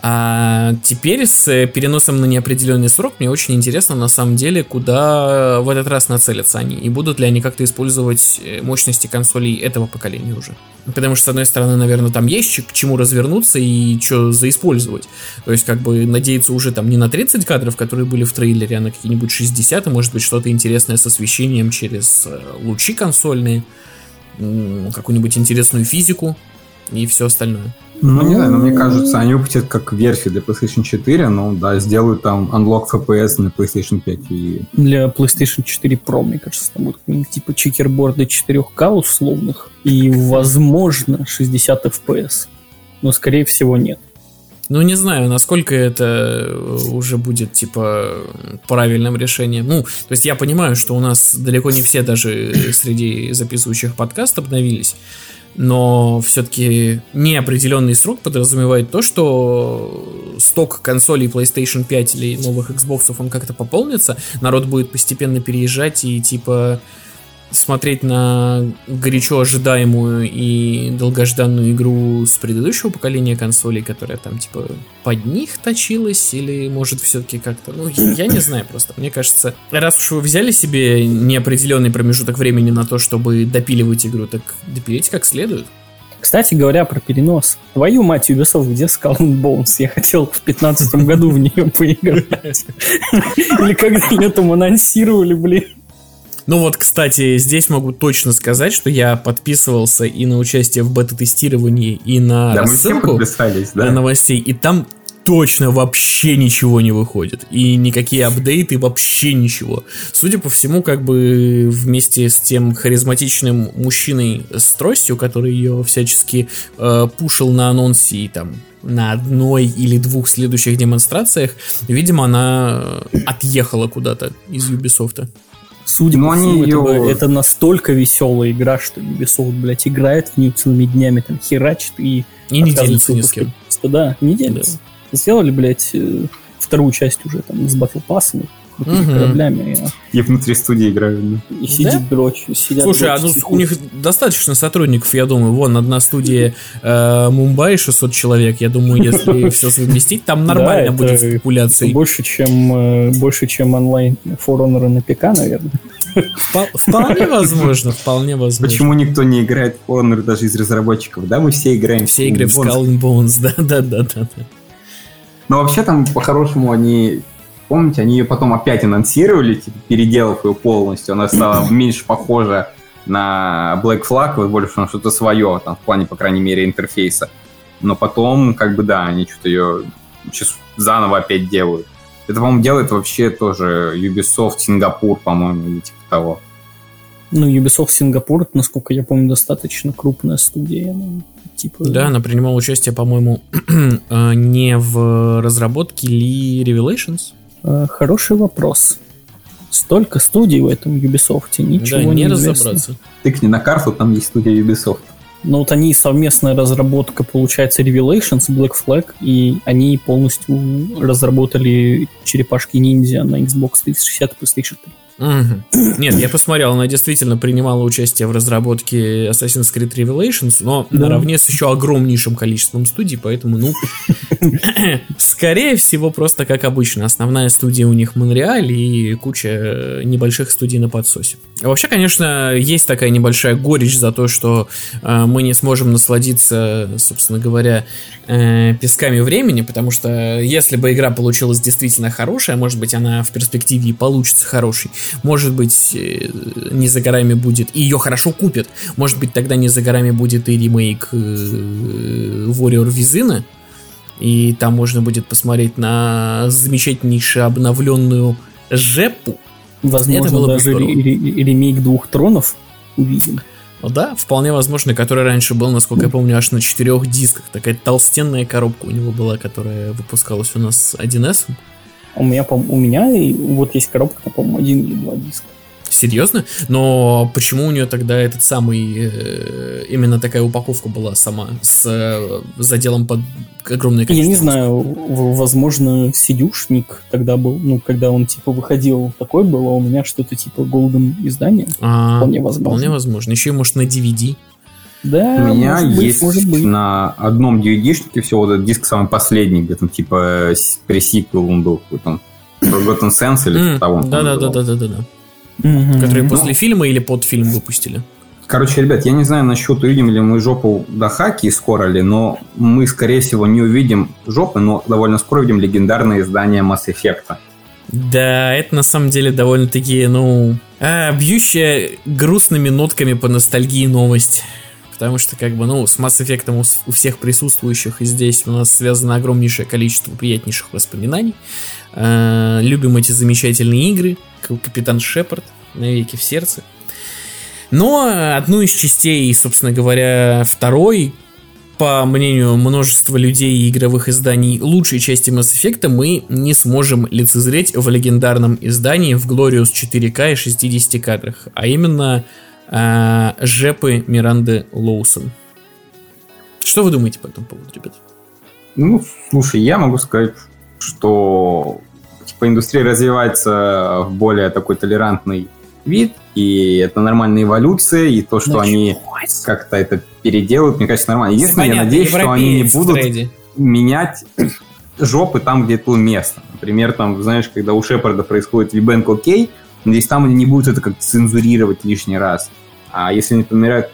А теперь с переносом на неопределенный срок мне очень интересно на самом деле, куда в этот раз нацелятся они. И будут ли они как-то использовать э, мощности консолей этого поколения уже. Потому что, с одной стороны, наверное, там есть к чему развернуться и что заиспользовать. То есть, как бы, надеяться уже там не на 30 кадров, которые были в трейлере, а на какие-нибудь 60, и может быть что-то интересное с освещением через э, лучи консольные, какую-нибудь интересную физику и все остальное. Ну, не знаю, но мне кажется, они выпустят как версию для PlayStation 4, но да, сделают там Unlock FPS на PlayStation 5 и... Для PlayStation 4 Pro, мне кажется, там будет какие-нибудь типа чекерборды 4К условных и, возможно, 60 FPS. Но, скорее всего, нет. Ну, не знаю, насколько это уже будет, типа, правильным решением. Ну, то есть я понимаю, что у нас далеко не все даже среди записывающих подкаст обновились, но все-таки неопределенный срок подразумевает то, что сток консолей PlayStation 5 или новых Xbox он как-то пополнится, народ будет постепенно переезжать и, типа, смотреть на горячо ожидаемую и долгожданную игру с предыдущего поколения консолей, которая там типа под них точилась, или может все-таки как-то, ну я не знаю просто. Мне кажется, раз уж вы взяли себе неопределенный промежуток времени на то, чтобы допиливать игру, так допилите как следует. Кстати говоря, про перенос. Твою мать, Ubisoft, где Skull and? Я хотел в 15 году в нее поиграть. [laughs] Или когда летом анонсировали, блин. Ну вот, кстати, здесь могу точно сказать, что я подписывался и на участие в бета-тестировании, и на да, рассылку да? новостей, и там точно вообще ничего не выходит. И никакие апдейты, вообще ничего. Судя по всему, как бы вместе с тем харизматичным мужчиной с тростью, который ее всячески э, пушил на анонсе и там на одной или двух следующих демонстрациях, видимо, она отъехала куда-то из Ubisoft. Судя Но по всему, ее... это, это настолько веселая игра, что Ubisoft, блядь, играет в нее целыми днями, там, херачит и... И не делится ни с кем. Да, не делится. Да. Сделали, блядь, э, вторую часть уже там с Battle Pass. Кораблями. И внутри студии играют. И сидит да? дрочь. Сидят Слушай, дрочь, а ну, у них достаточно сотрудников, я думаю. Вон, одна студия э, Мумбаи, 600 человек. Я думаю, если [laughs] все совместить, там нормально будет с популяцией. Больше, чем, э, больше, чем онлайн Honor на ПК, наверное. Вполне [laughs] возможно, вполне возможно. Почему никто не играет в Honor даже из разработчиков? Да, мы все играем Все игры в Skull and Bones, [laughs] да, да, да, да. Но вообще там, по-хорошему, они Помните, они ее потом опять анонсировали, типа, переделав ее полностью. Она стала [clears throat] меньше похожа на Black Flag, больше на что-то свое, там, в плане, по крайней мере, интерфейса. Но потом, как бы, да, они что-то ее сейчас заново опять делают. Это, по-моему, делает вообще тоже Ubisoft Сингапур, по-моему, или типа того. Ну, Ubisoft Сингапур, насколько я помню, достаточно крупная студия. Ну, типа... Да, она принимала участие, по-моему, [clears throat] э, не в разработке ли Revelations, хороший вопрос. Столько студий в этом Ubisoft, ничего да, не, не разобраться. Тыкни на карту, там есть студия Ubisoft. Ну вот они совместная разработка, получается, Revelations, Black Flag, и они полностью разработали черепашки ниндзя на Xbox 360 и PlayStation 3. Угу. Нет, я посмотрел, она действительно принимала участие в разработке Assassin's Creed Revelations, но да. наравне с еще огромнейшим количеством студий, поэтому, ну, [laughs] скорее всего, просто как обычно. Основная студия у них Монреаль и куча небольших студий на подсосе. А вообще, конечно, есть такая небольшая горечь за то, что э, мы не сможем насладиться, собственно говоря, э, песками времени, потому что если бы игра получилась действительно хорошая, может быть, она в перспективе и получится хорошей, может быть, э, не за горами будет, и ее хорошо купят, может быть, тогда не за горами будет и ремейк э, Warrior Визина, и там можно будет посмотреть на замечательнейшую обновленную Жепу. Возможно, даже ремейк двух тронов увидим. Ну да, вполне возможно, который раньше был, насколько я помню, аж на четырех дисках. Такая толстенная коробка у него была, которая выпускалась у нас 1С. У меня, у меня вот есть коробка, по-моему, один или два диска. Серьезно? Но почему у нее тогда этот самый э, именно такая упаковка была сама с э, заделом под огромное количество? Я не знаю, возможно, сидюшник тогда был, ну, когда он типа выходил, такой было, у меня что-то типа Golden издание. А, вполне возможно. Вполне возможно. Еще и может на DVD. Да, У меня может есть быть, может быть. на одном DVD-шнике всего вот этот диск самый последний, где там типа пресиквел он был какой-то. Forgotten Sense или mm, того. Да, да, да, да, да, да, да. Mm-hmm. Которые ну, после фильма или под фильм выпустили. Короче, ребят, я не знаю насчет, увидим ли мы жопу до хаки скоро ли, но мы, скорее всего, не увидим жопы, но довольно скоро увидим легендарное издание Mass Effect. Да, это на самом деле довольно-таки, ну, а, бьющая грустными нотками по ностальгии новость. Потому что, как бы, ну, с Mass Effect у, у всех присутствующих и здесь у нас связано огромнейшее количество приятнейших воспоминаний. Э, любим эти замечательные игры, Капитан Шепард, навеки в сердце. Но одну из частей, собственно говоря, второй, по мнению множества людей и игровых изданий, лучшей части Mass Effect мы не сможем лицезреть в легендарном издании в Glorious 4К и 60 кадрах, а именно э, Жепы Миранды Лоусон. Что вы думаете по этому поводу, ребят? Ну, слушай, я могу сказать, что типа индустрия развивается в более такой толерантный вид, и это нормальная эволюция, и то, что они как-то это переделают, мне кажется, нормально. Единственное, Понятно, я надеюсь, что они не будут менять [clears throat] жопы там, где это уместно. Например, там, знаешь, когда у Шепарда происходит вибэнк окей, надеюсь, там они не будут это как-то цензурировать лишний раз. А если помирают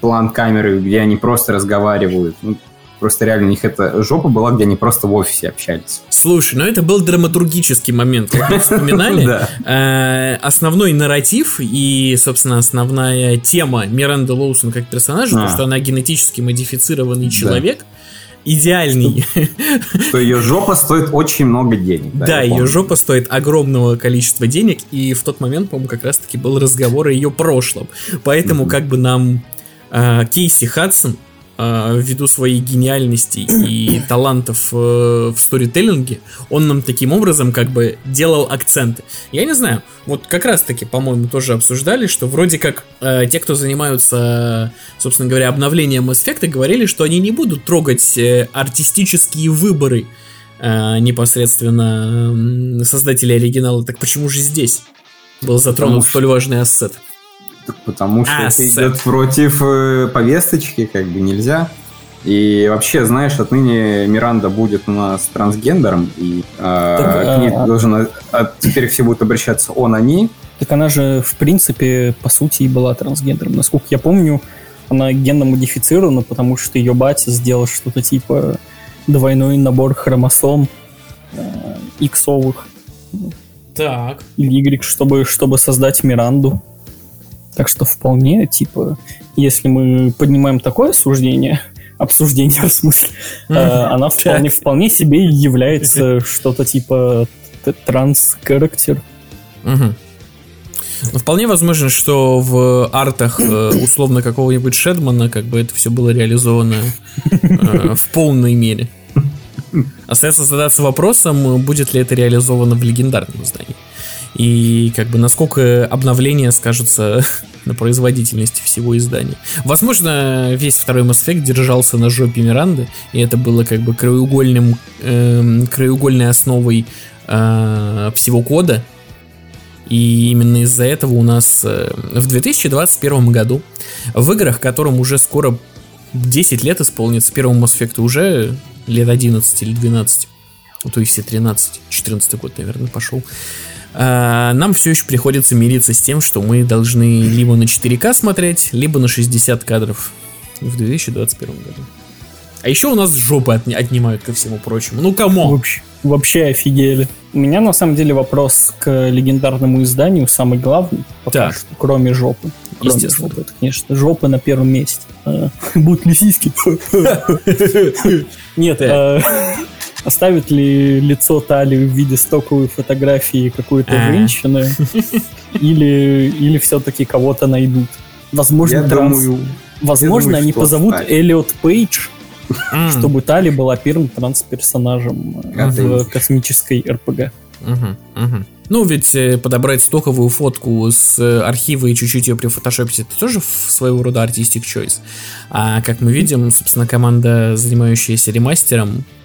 план камеры, где они просто разговаривают, ну, Просто реально у них эта жопа была, где они просто в офисе общались. Слушай, ну это был драматургический момент, как мы вспоминали. [laughs] Э, основной нарратив и, собственно, основная тема Миранды Лоусон как персонажа, то, а. что она генетически модифицированный человек, идеальный. Что ее жопа стоит очень много денег. Да, да ее жопа стоит огромного количества денег, и в тот момент, по-моему, как раз-таки был разговор о ее прошлом. Поэтому как бы нам э, Кейси Хадсон ввиду своей гениальности и [coughs] талантов э, в сторителлинге, он нам таким образом как бы делал акценты. Я не знаю, вот как раз таки, по-моему, тоже обсуждали, что вроде как э, те, кто занимаются, собственно говоря, обновлением Effect, говорили, что они не будут трогать э, артистические выборы э, непосредственно э, создателей оригинала. Так почему же здесь был затронут Потому столь важный ассет? Потому что а, это идет против э, повесточки, как бы нельзя. И вообще, знаешь, отныне Миранда будет у нас трансгендером, и э, так, к ней а, должен а, а теперь все будут обращаться он, они. Так она же, в принципе, по сути и была трансгендером. Насколько я помню, она генно модифицирована, потому что ее батя сделал что-то типа двойной набор хромосом э, иксовых. Так. Или Y, чтобы, чтобы создать Миранду. Так что вполне, типа, если мы поднимаем такое суждение, [laughs] обсуждение в смысле, э, она вполне, [laughs] вполне себе является что-то типа транс-характер. Ну, вполне возможно, что в артах э, условно какого-нибудь Шедмана как бы это все было реализовано э, в полной мере. Остается задаться вопросом, будет ли это реализовано в легендарном издании и как бы насколько обновление скажется [laughs] на производительности всего издания. Возможно, весь второй Mass Effect держался на жопе Миранды, и это было как бы краеугольным, э, краеугольной основой э, всего кода, и именно из-за этого у нас э, в 2021 году в играх, которым уже скоро 10 лет исполнится, первому Mass Effect уже лет 11 или 12, а то и все 13, 14 год, наверное, пошел. Нам все еще приходится мириться с тем, что мы должны либо на 4К смотреть, либо на 60 кадров в 2021 году. А еще у нас жопы отни- отнимают ко всему прочему. Ну, кому? Вообще, вообще офигели. У меня на самом деле вопрос к легендарному изданию самый главный, так. что, кроме жопы. Кроме жопы, это, конечно, жопы на первом месте. Будут ли сиськи? Нет, Оставит ли лицо Тали в виде стоковой фотографии какой-то а. женщины? Или, или все-таки кого-то найдут? Возможно, я транс... думаю, возможно я думаю, они позовут Тали. Эллиот Пейдж, чтобы Тали была первым трансперсонажем в космической РПГ. Ну, ведь э, подобрать стоковую фотку с архива и чуть-чуть ее прифотошопить, это тоже своего рода артистик choice. А как мы видим, собственно, команда, занимающаяся ремастером, Э,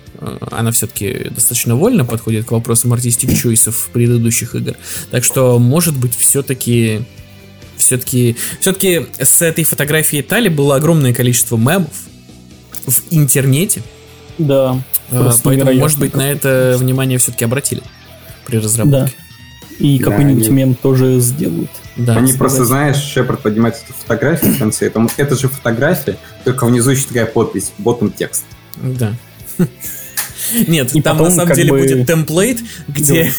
она все-таки достаточно вольно подходит к вопросам артистик чойсов предыдущих игр. Так что, может быть, все-таки все-таки все-таки с этой фотографией Тали было огромное количество мемов в интернете. Да. Э, поэтому, может быть, на это внимание все-таки обратили при разработке. Да. И да, какой-нибудь они... мем тоже сделают. Да, они просто, знаешь, Шепард поднимает эту фотографию в конце. Это, это же фотография, только внизу еще такая подпись, ботом текст. Да. [laughs] [laughs] Нет, и там потом, на самом деле бы... будет темплейт, [laughs] где,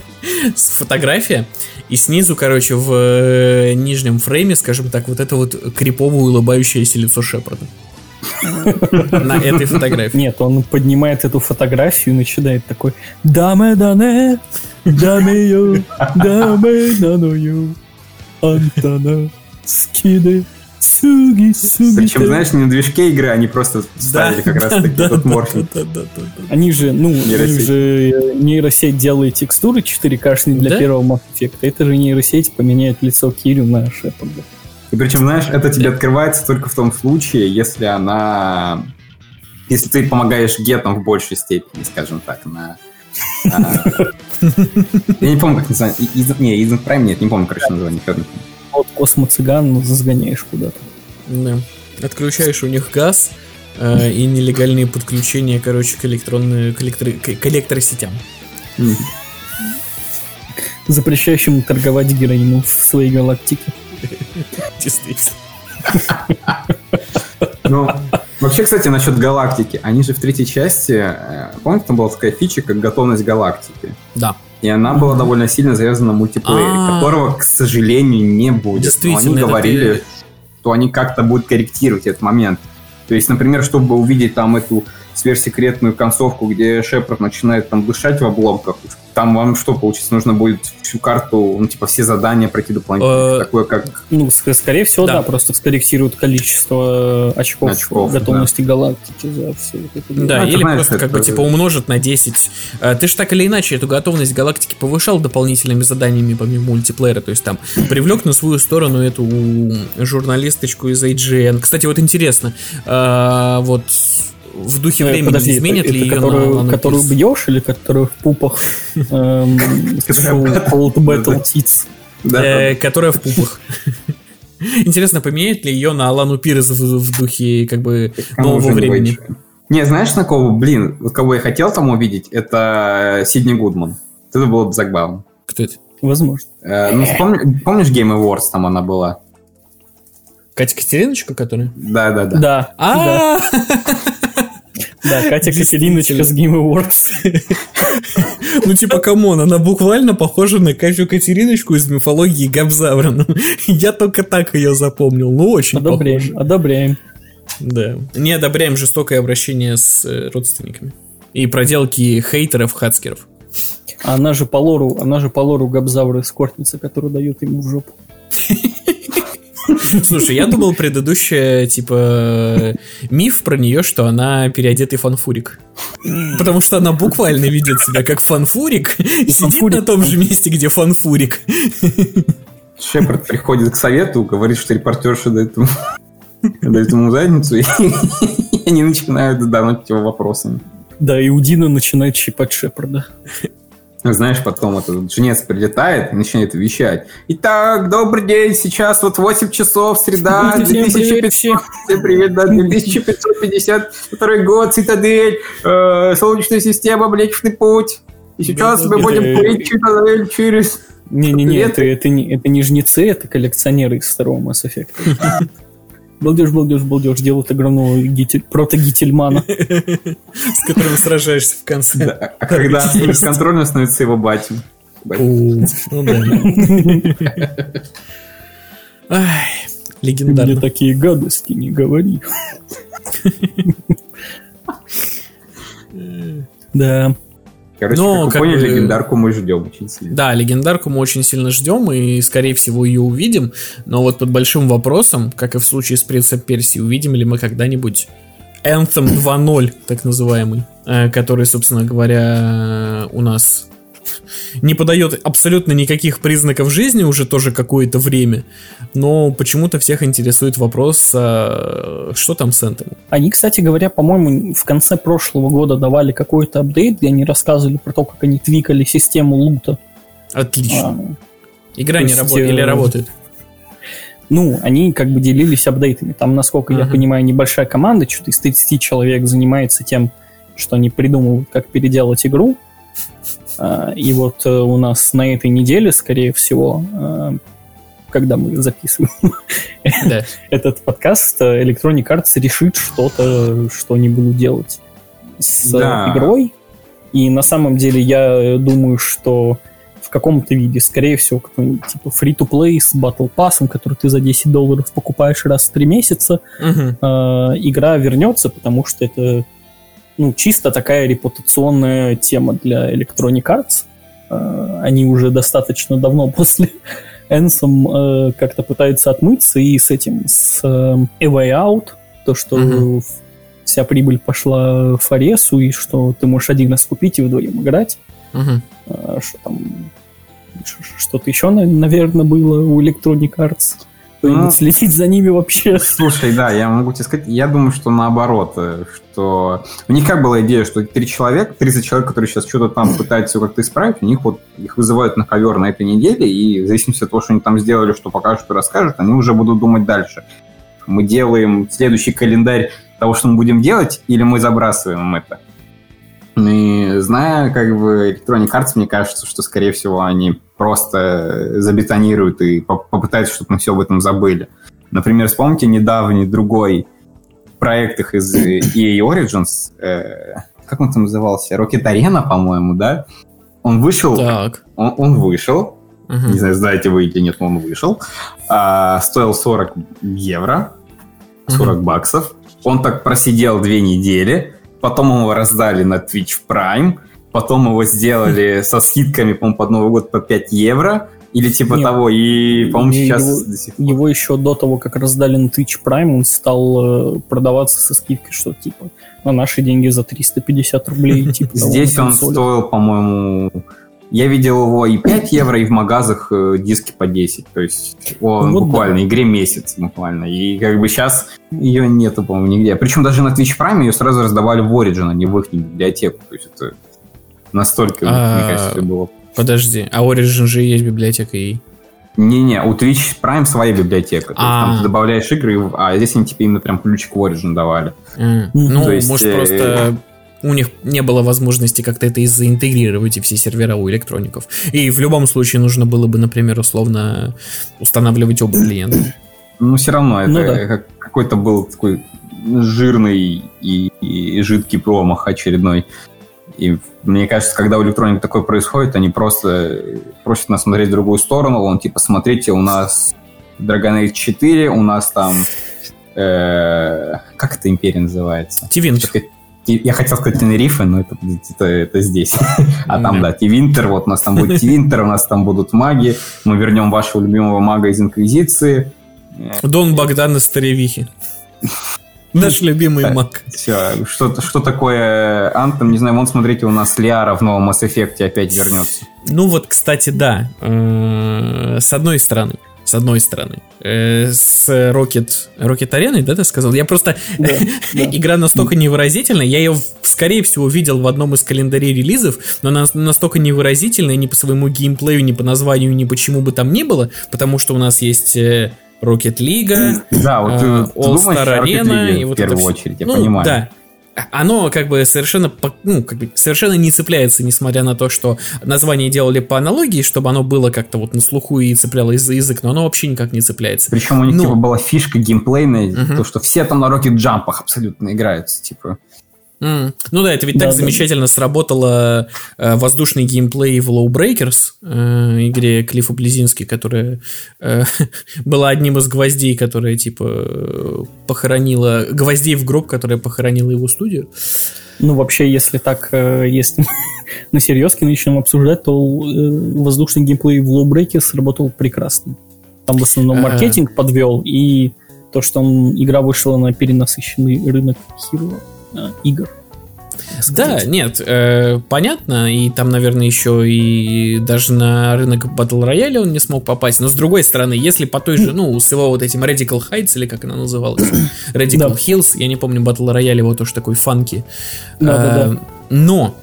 [laughs] фотография, и снизу, короче, в э, нижнем фрейме, скажем так, вот это вот криповое улыбающееся лицо Шепарда. На этой фотографии. Нет, он поднимает эту фотографию и начинает такой «Даме дане, даме ю, даме наную, антана, скиды, суги, суги». Причем, знаешь, не на движке игры, они просто ставили как раз таки [laughs] этот морфинг. Они же, ну, у них Нейросеть. же нейросеть делает текстуры 4К для Да? первого Mass. Это же нейросеть поменяет лицо Кирю на Шепарда. И причем, знаешь, это тебе открывается только в том случае, если она... Если ты помогаешь гетам в большей степени, скажем так, на... а, [laughs] Я не помню, как называется. Не, Изен Прайм, нет, не помню, короче, название. Вот космоцыган загоняешь куда-то. Да. Отключаешь у них газ э, и нелегальные подключения, короче, к электронным к, электро- к- электросетям. Запрещающим торговать героином в своей галактике. Действительно. Ну, вообще, кстати, насчет галактики. Они же в третьей части... э, Помните, там была такая фича, как готовность галактики? Да. И она была довольно сильно завязана на мультиплеере, А. которого, к сожалению, не будет. Но Действительно, они это говорили, ты- что они как-то будут корректировать этот момент. То есть, например, чтобы увидеть там эту сверхсекретную концовку, где Шепард начинает там дышать в обломках, там вам что получится? Нужно будет всю карту, ну, типа, все задания пройти дополнительно. Э, Такое, как... Ну, ск- скорее всего, Да. да, просто скорректируют количество очков, Очков, готовности галактики за все вот это. Да, Ну, или знаешь, просто как бы типа умножит на 10. Э, Ты же так или иначе эту готовность галактики повышал дополнительными заданиями помимо мультиплеера. То есть там привлек на свою сторону эту журналисточку из IGN. Кстати, вот интересно, э, вот в духе Э, времени подожди, изменят это- ли это ее которую, на Лану которую бьешь или которую в пупах Cold Battle Tits? Э, которая в пупах. [laughs] Интересно, поменяет ли ее на Алану Пирс в, духе как бы нового не времени? Не, знаешь, на кого, блин, вот кого я хотел там увидеть, это Сидни Гудман. Это было бы забавно. Кто это? Возможно. Э, ну, вспомни- помнишь Game Awards, там она была? Катя Катериночка, которая? Да, да, да. Да, да, А, да, Катя Катериночка с Game Awards. [laughs] Ну, типа, come on, она буквально похожа на Катю Катериночку из мифологии Габзавра. Ну, Я только так ее запомнил. Ну, очень похожа. Одобряем, одобряем. Да. Не одобряем жестокое обращение с э, родственниками. И проделки хейтеров, хацкеров. А Она же по лору, она же по лору Габзавра эскортница, которую дает ему в жопу. [laughs] Слушай, я думал, предыдущая, типа, миф про нее, что она переодетый фанфурик. Потому что она буквально ведет себя как фанфурик и сидит на том же месте, где фанфурик. Шепард приходит к совету, говорит, что репортерша дает ему, дает ему задницу, и они начинают давать его вопросами. Да, и Удина начинает щипать Шепарда. Знаешь, потом этот женец прилетает и начинает вещать. Итак, добрый день, сейчас вот 8 часов, среда, Всем привет 2500. всем. Всем привет, да, 2552 год, цитадель, э, Солнечная система, Млечный путь. И сейчас мы будем плыть цитадель через... Не-не-не, это, это, не, это не жнецы, это коллекционеры из второго Mass Effect. Балдеж, балдеж, балдеж, делают огромного гитель, протогительмана. С которым сражаешься в конце. Да, А когда бесконтрольно становится его батем. Ну да. Ай, Ты мне легендарно. такие гадости не говори. Да. Короче, Но, как вы как поняли, бы- легендарку мы ждем очень сильно. Да, легендарку мы очень сильно ждем и, скорее всего, ее увидим. Но вот под большим вопросом, как и в случае с Принцем Персии, увидим ли мы когда-нибудь Anthem 2.0, так называемый, э, который, собственно говоря, у нас не подает абсолютно никаких признаков жизни уже тоже какое-то время, но почему-то всех интересует вопрос, а что там с Anthem? Они, кстати говоря, по-моему, в конце прошлого года давали какой-то апдейт, где они рассказывали про то, как они твикали систему лута. Отлично. А, Игра не работает э, или работает? Ну, они как бы делились апдейтами. Там, насколько я Мгм. понимаю, небольшая команда, что-то из 30 человек занимается тем, что они придумывают, как переделать игру. А, И вот э, у нас на этой неделе, скорее всего, э, когда мы записываем [laughs] Да. этот подкаст, э, Electronic Arts решит что-то, что они будут делать с э, Да. игрой. И на самом деле я э, думаю, что в каком-то виде. Скорее всего, какой-нибудь типа free-to-play с Battle Pass, который ты за 10 долларов покупаешь раз в 3 месяца. Э, игра вернется, потому что это ну, чисто такая репутационная тема для Electronic Arts. Э, они уже достаточно давно [laughs] после Anthem э, как-то пытаются отмыться и с этим, с э, A Way Out, то, что в- вся прибыль пошла Форесу, и что ты можешь один раз купить и вдвоем играть. А, что там что-то еще, наверное, было у Electronic Arts. Кто-нибудь Ну. следить за ними вообще. Слушай, да, я могу тебе сказать, я думаю, что наоборот, э, что у них как была идея, что три человека, 30 человек, которые сейчас что-то там пытаются как-то исправить, у них вот их вызывают на ковер на этой неделе, и в зависимости от того, что они там сделали, что покажут и расскажут, они уже будут думать дальше. Мы делаем следующий календарь того, что мы будем делать, или мы забрасываем это. И зная, как бы, Electronic Arts, мне кажется, что, скорее всего, они просто забетонируют и поп- попытаются, чтобы мы все об этом забыли. Например, вспомните недавний другой проект их из э, EA Origins, э, как он там назывался? Rocket Arena, по-моему, да? Он вышел, Так. он, он вышел, Мгм. не знаю, знаете вы или нет, но он вышел, А, стоил 40 евро, 40 баксов. Он так просидел две недели, потом его раздали на Twitch Prime, потом его сделали [laughs] со скидками, по-моему, под Новый год по 5 евро, или типа Нет. того, и, по-моему, сейчас его- до сих пор. Его еще до того, как раздали на Twitch Prime, он стал э, продаваться со скидкой, что типа на наши деньги за 350 рублей. [laughs] Типа Здесь он стоил, по-моему, я видел его и 5 евро, и в магазах э, диски по 10. То есть он Вот буквально, игре месяц буквально. И как бы сейчас ее нету, по-моему, нигде. Причем даже на Twitch Prime ее сразу раздавали в Origin, а не в их библиотеку. То есть это настолько, А, мне кажется, было. Подожди, а Origin же и есть библиотека и... Не-не, у Twitch Prime своя библиотека. То есть там А. ты добавляешь игры, а здесь они тебе именно прям ключик в Origin давали. М, Ну, есть, может, э, просто у них не было возможности как-то это и заинтегрировать, и все сервера у электроников. И в любом случае нужно было бы, например, условно устанавливать оба клиента. Ну, все равно, это Ну да. какой-то был такой жирный и, и жидкий промах очередной. И мне кажется, когда у электроники такое происходит, они просто просят нас смотреть в другую сторону. Он типа, смотрите, у нас Dragon Age 4, у нас там... э, как это империя называется? Тивинтер. Я хотел сказать Тенерифе, но это, это, это здесь. [laughs] А там, Да. да, Тивинтер, вот у нас там будет Тивинтер, у нас там будут маги, мы вернем вашего любимого мага из Инквизиции. Дон Богдан из Старевихи. [laughs] Наш любимый Да. маг. Все, что, что такое Антом, не знаю, вон, смотрите, у нас Лиара в новом Mass Effect опять вернется. Ну вот, кстати, да. Э, С одной стороны. С одной стороны. Э, С Rocket, Rocket Arena, да, ты сказал? Я просто... Да, [laughs] да. Игра настолько невыразительная. Я ее, скорее всего, видел в одном из календарей релизов, но она настолько невыразительная ни по своему геймплею, ни по названию, ни почему бы там ни было, потому что у нас есть э, Rocket League, Да, вот ты, э, ты думаешь о Rocket Arena и в вот первую это очередь, я Ну, понимаю. Да. Оно как бы совершенно, ну, как бы совершенно не цепляется, несмотря на то, что название делали по аналогии, чтобы оно было как-то вот на слуху и цеплялось за язык, но оно вообще никак не цепляется. Причем у них Ну. типа была фишка геймплейная, Мгм. то, что все там на Rocket Джампах абсолютно играются, типа. М. Ну да, это ведь Да, так да. замечательно сработало э, воздушный геймплей в Low Breakers, э, игре Клиффа Близински, которая э, [laughs] была одним из гвоздей, которая типа э, похоронила гвоздей в гроб, которая похоронила его студию. Ну, вообще, если так, э, если [laughs] на серьезке начнем обсуждать, то э, воздушный геймплей в Lawbreaker сработал прекрасно. Там в основном Ага. маркетинг подвел, и то, что он, игра вышла на перенасыщенный рынок хиро, э, игр. Да, сказать. нет, э, понятно, и там, наверное, еще и даже на рынок Battle Royale он не смог попасть, но с другой стороны, если по той же, ну, с его вот этим Radical Heights, или как она называлась, [clears throat] Radical Да. Hills, я не помню, Battle Royale его тоже такой фанки. Да-да-да. Э, Но,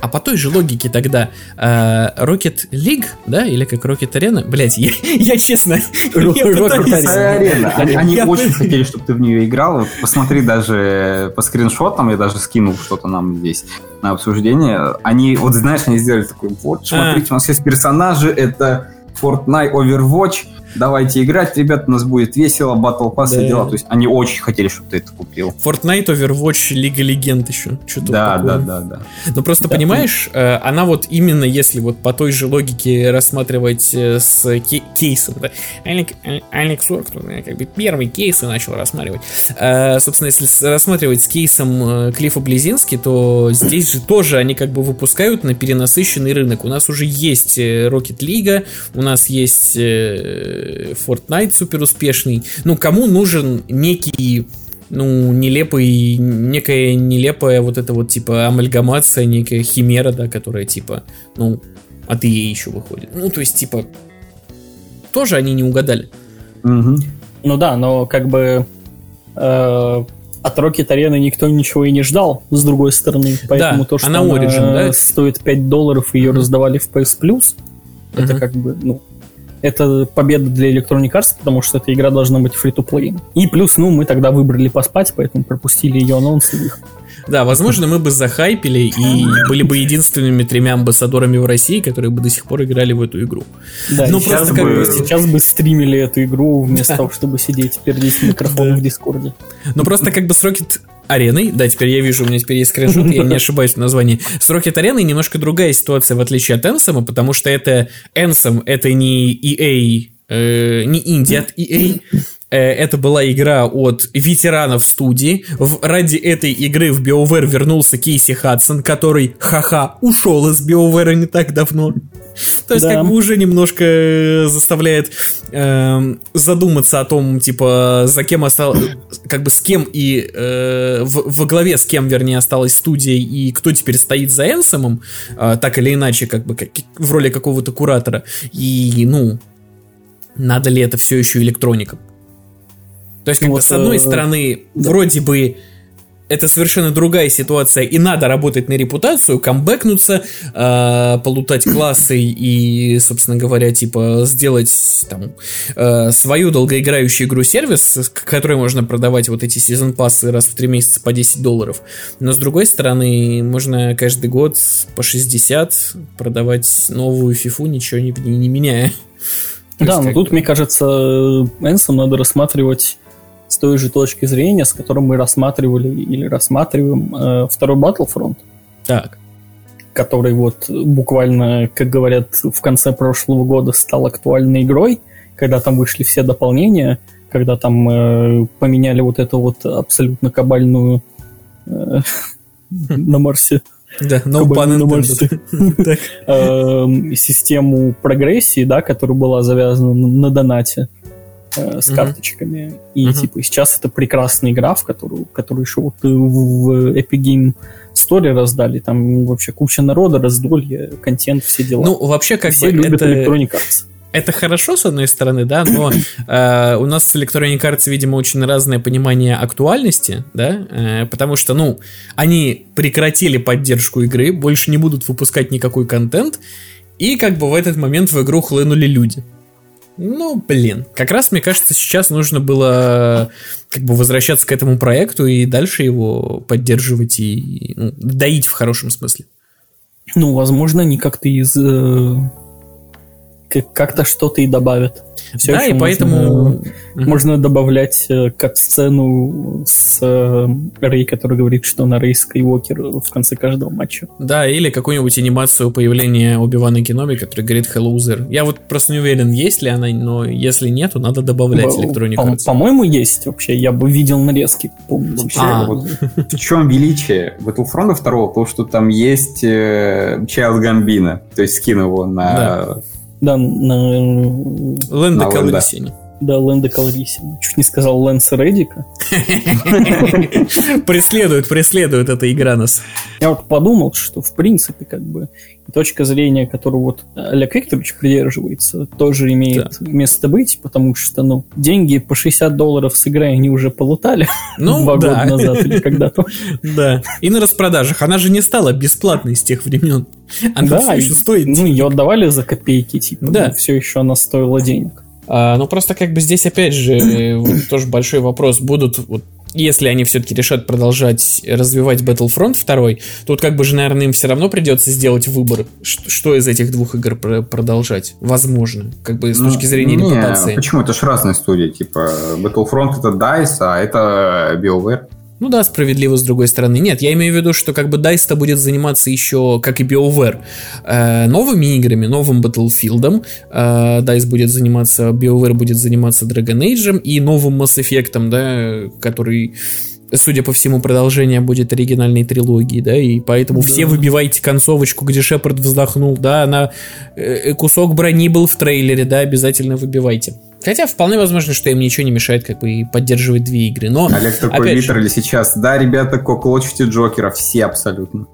а по той же логике тогда э, Rocket League, да, или как Rocket Arena, блять, я, [laughs] я честно, [laughs] Rocket Arena. Они, очень хотели, чтобы ты в нее играл. Посмотри даже по скриншотам, я даже скинул что-то нам здесь на обсуждение. Они, вот знаешь, они сделали такой, вот, смотрите, у нас есть персонажи, это Fortnite, Overwatch, давайте играть, ребят, у нас будет весело, Battle Pass Да. и дела. То есть они очень хотели, чтобы ты это купил. Fortnite, Overwatch, Лига Легенд еще. Что-то Да, такое. да, да, да. Ну просто Да. понимаешь, э, она вот именно если вот по той же логике рассматривать э, с ке- кейсом, да, Алекс ну, как бы первый кейс и начал рассматривать. Э, Собственно, если рассматривать с кейсом э, Клиффа Близински, то здесь же тоже они как бы выпускают на перенасыщенный рынок. У нас уже есть э, Rocket League, у нас есть э, Fortnite супер успешный. Ну, кому нужен некий ну, нелепый, некая нелепая вот эта вот, типа, амальгамация, некая химера, да, которая, типа, ну, от EA еще выходит. Ну, то есть, типа, тоже они не угадали. Мгм. Ну да, но как бы э, от Rocket Arena никто ничего и не ждал, с другой стороны. Поэтому то, что она она Origin, да? стоит 5 долларов, и ее раздавали в PS Plus, это Мгм. как бы, ну, это победа для Electronic Arts, потому что эта игра должна быть фри-то-плей. И плюс, ну, мы тогда выбрали поспать, поэтому пропустили ее анонс и выход. Да, возможно, мы бы захайпили и были бы единственными тремя амбассадорами в России, которые бы до сих пор играли в эту игру. Да, Ну, просто как бы- сейчас бы стримили эту игру вместо того, чтобы сидеть перед микрофоном в Дискорде. Ну, просто как бы с Rocket ареной, да, теперь я вижу, у меня теперь есть скриншот, я не [laughs] ошибаюсь в названии. С Rocket ареной немножко другая ситуация, в отличие от Anthem, потому что это Anthem, это не EA, э, не инди от EA, [laughs] Э, это была игра от ветеранов студии. В- ради этой игры в BioWare вернулся Кейси Хадсон, который, ха-ха, ушел из BioWare не так давно. То есть, Да. как бы уже немножко э, заставляет эм, задуматься о том, типа, за кем осталось, как бы с кем и э, в- во главе с кем, вернее, осталась студия и кто теперь стоит за Энсомом, э, так или иначе, как бы как- в роли какого-то куратора. И, ну, надо ли это все еще электроникам? То есть, как бы, вот, с одной э, стороны, да. вроде бы это совершенно другая ситуация, и надо работать на репутацию, камбэкнуться, э, полутать классы и, собственно говоря, типа сделать там э, свою долгоиграющую игру-сервис, к которой можно продавать вот эти сезон пассы раз в три месяца по 10 долларов. Но с другой стороны, можно каждый год по 60 продавать новую фифу, ничего не, не, не меняя. [laughs] Да, но тут, мне кажется, Энсом надо рассматривать с той же точки зрения, с которой мы рассматривали или рассматриваем э, второй Battlefront, Так. который вот буквально, как говорят, в конце прошлого года стал актуальной игрой, когда там вышли все дополнения, когда там э, поменяли вот эту вот абсолютно кабальную э, [laughs] на Марсе. Да, no pun [laughs] эм, систему прогрессии, да, которая была завязана на, на донате э, с карточками. И типа сейчас это прекрасная игра, в которую, которую еще вот э, в Epic Game Story раздали. Там вообще куча народа, раздолье, контент, все дела. Ну, вообще, как все бы, любят это... Electronic Arts. это хорошо, с одной стороны, да, но э, у нас с Electronic Arts, видимо, очень разное понимание актуальности, да, э, потому что, ну, они прекратили поддержку игры, больше не будут выпускать никакой контент, и как бы в этот момент в игру хлынули люди. Ну, блин, как раз, мне кажется, сейчас нужно было как бы возвращаться к этому проекту и дальше его поддерживать и ну, доить в хорошем смысле. Ну, возможно, они как-то из... э, как-то что-то и добавят. Всё да, и можно- поэтому... Мгм. Можно добавлять э, кат-сцену с э, Рэй, который говорит, что на Рэй Скайуокер в конце каждого матча. Да, или какую-нибудь анимацию появления Оби-Вана Кеноби, который говорит Hello There. Я вот просто не уверен, есть ли она, но если нет, то надо добавлять По- Electronic по- Arts. По-моему, есть вообще. Я бы видел нарезки. Помню. Вообще, А. вот в чем величие Battlefront 2, то, что там есть э, Чайлд Гамбина, то есть скин его на... Да, на, Лэнда на Калрисини. Да, Лэнда Калрисина. Чуть не сказал Лэнса Реддика. [laughs] Преследует, преследует эта игра нас. Я вот подумал, что в принципе как бы точка зрения, которую вот Олег Викторович придерживается, тоже имеет место быть, потому что, ну, деньги по 60 долларов с игрой они уже полутали [laughs] Ну, два да. года назад или [laughs] когда-то. Да. И на распродажах. Она же не стала бесплатной с тех времен. Она Да, все еще стоит. Ну, ее отдавали за копейки, типа, Да. все еще она стоила денег. А, ну, просто как бы здесь, опять же, э, вот тоже большой вопрос. Будут вот если они все-таки решат продолжать развивать Battlefront 2, тут как бы же, наверное, им все равно придется сделать выбор, что из этих двух игр продолжать. Возможно, как бы с ну, точки зрения не, репутации. Почему? Это же разные студии. Типа Battlefront это DICE, а это BioWare. Ну да, справедливо с другой стороны. Нет, я имею в виду, что как бы DICE будет заниматься еще, как и BioWare, э, новыми играми, новым Battlefield. Э, DICE будет заниматься, BioWare будет заниматься Dragon Age и новым Mass Effect, да, который судя по всему, продолжение будет оригинальной трилогии, да, и поэтому да. все выбивайте концовочку, где Шепард вздохнул, да, на э, кусок брони был в трейлере, да, обязательно выбивайте. Хотя вполне возможно, что им ничего не мешает как бы поддерживать две игры, но... Олег такой литерали сейчас, да, ребята, коклочите Джокера, все абсолютно.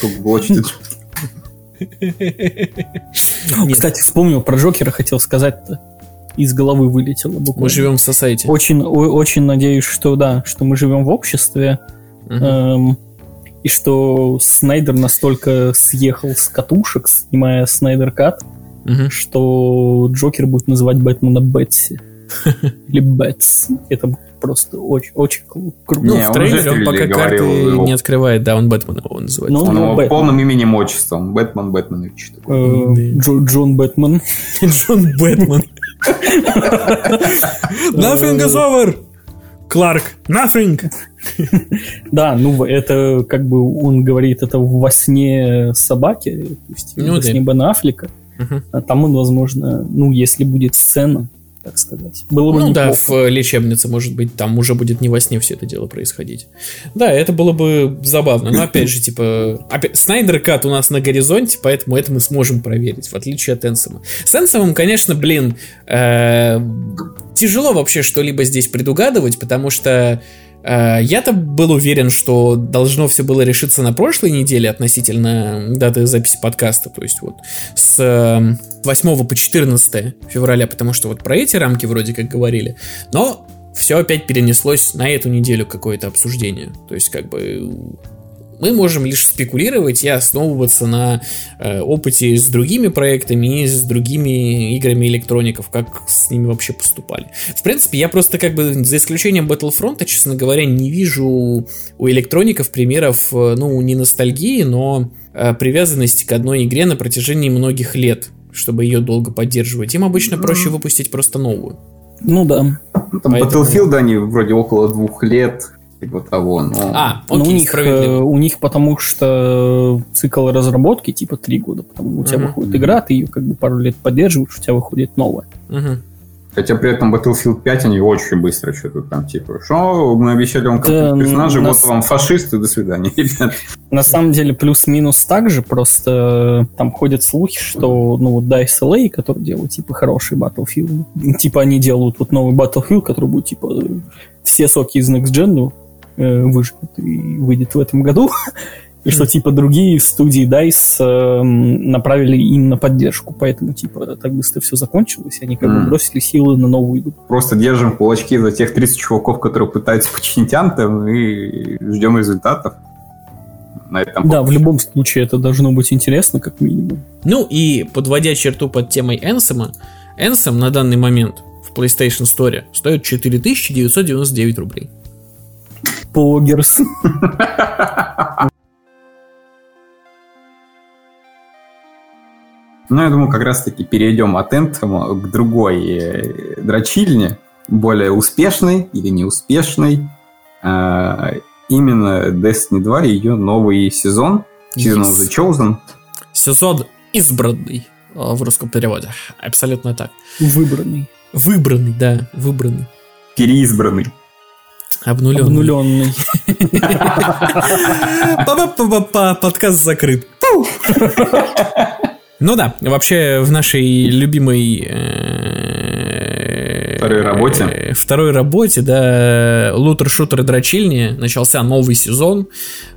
Коклочите [laughs] Кстати, вспомнил про Джокера, хотел сказать-то из головы вылетело буквально. Мы живем в сосайте. Очень, очень надеюсь, что да, что мы живем в обществе. Эм, и что Снайдер настолько съехал с катушек, снимая Снайдер Кат, угу. что Джокер будет называть Бэтмена Бетси. [laughs] Или Бэтс. Это просто очень, очень круто. Ну, в трейлере он пока карты не открывает, да, он Бэтмена его называет. Ну, он полным именем отчеством. Бэтмен, Бэтмен и что э, Джон Бэтмен. [laughs] Джон Бэтмен. [laughs] Nothing is over! Кларк, nothing! Да, ну это как бы он говорит это во сне собаки, то есть ну, во сне Бен Аффлека. А там он, возможно, ну, если будет сцена, так сказать. Было бы ну неплохо. да, в лечебнице, может быть, там уже будет не во сне все это дело происходить. Да, это было бы забавно. Но опять же, типа, опять, Снайдер Кат у нас на горизонте, поэтому это мы сможем проверить, в отличие от Энсома. С Энсомом, конечно, блин, э, тяжело вообще что-либо здесь предугадывать, потому что я-то был уверен, что должно все было решиться на прошлой неделе относительно даты записи подкаста, то есть вот с 8 эм, по 14 февраля, потому что вот про эти рамки вроде как говорили, но все опять перенеслось на эту неделю какое-то обсуждение. То есть как бы мы можем лишь спекулировать и основываться на э, опыте с другими проектами и с другими играми электроников, как с ними вообще поступали. В принципе, я просто как бы за исключением Battlefront, честно говоря, не вижу у электроников примеров, э, ну, не ностальгии, но э, привязанности к одной игре на протяжении многих лет, чтобы ее долго поддерживать. Им обычно проще выпустить просто новую. Ну да. Там Поэтому... Battlefield они вроде около двух лет типа того. Но... А, окей, ну, у них, э, у них потому что цикл разработки типа три года, потому у тебя uh-huh. выходит игра, ты ее как бы пару лет поддерживаешь, у тебя выходит новая. Uh-huh. Хотя при этом Battlefield 5 они очень быстро что-то там типа, что мы обещали вам да, персонажи, вот вам фашисты, до свидания, [laughs] ребят. На самом деле плюс-минус так же, просто там ходят слухи, что ну вот DICE LA, который делают типа хороший Battlefield, типа они делают вот новый Battlefield, который будет типа все соки из Next Gen, э, выживет и выйдет в этом году. И что, типа, другие студии DICE э, направили им на поддержку. Поэтому, типа, так быстро все закончилось, и они как бы бросили силы на новую игру. Просто держим кулачки за тех 30 чуваков, которые пытаются починить Anthem, и ждем результатов. На этом да, в любом случае это должно быть интересно, как минимум. Ну и подводя черту под темой Энсома, Энсом на данный момент в PlayStation Store стоит 4999 рублей. Погерс. Ну, я думаю, как раз-таки перейдем от Anthem к другой э, дрочильне, более успешной или неуспешной. А, именно Destiny 2 и ее новый сезон, Season yes. the Chosen. Сезон избранный а, в русском переводе. Абсолютно так. Выбранный. Выбранный, да, выбранный. Переизбранный. Обнуленный. Обнуленный. [laughs] Подкаст закрыт. [laughs] Ну да, вообще в нашей любимой э, второй работе. Второй работе, да, лутер-шутер и дрочильни. Начался новый сезон.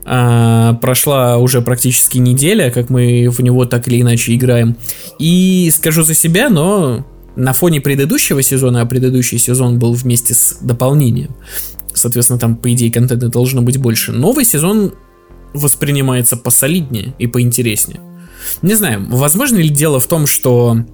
А, прошла уже практически неделя, как мы в него так или иначе играем. И скажу за себя, но на фоне предыдущего сезона, а предыдущий сезон был вместе с дополнением, соответственно, там, по идее, контента должно быть больше. Новый сезон воспринимается посолиднее и поинтереснее. Не знаю, возможно ли дело в том, что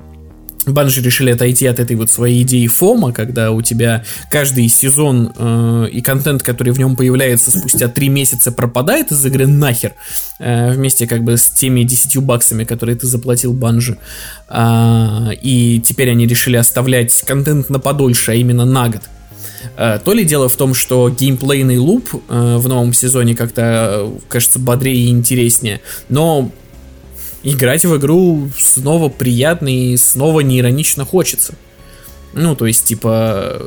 Банжи решили отойти от этой вот своей идеи фома, когда у тебя каждый сезон э, и контент, который в нем появляется спустя три месяца, пропадает из игры нахер, э, вместе как бы с теми 10 баксами, которые ты заплатил Банжи. Э, и теперь они решили оставлять контент на подольше, а именно на год. Э, то ли дело в том, что геймплейный луп э, в новом сезоне как-то кажется бодрее и интереснее, но играть в игру снова приятно и снова неиронично хочется. Ну, то есть, типа,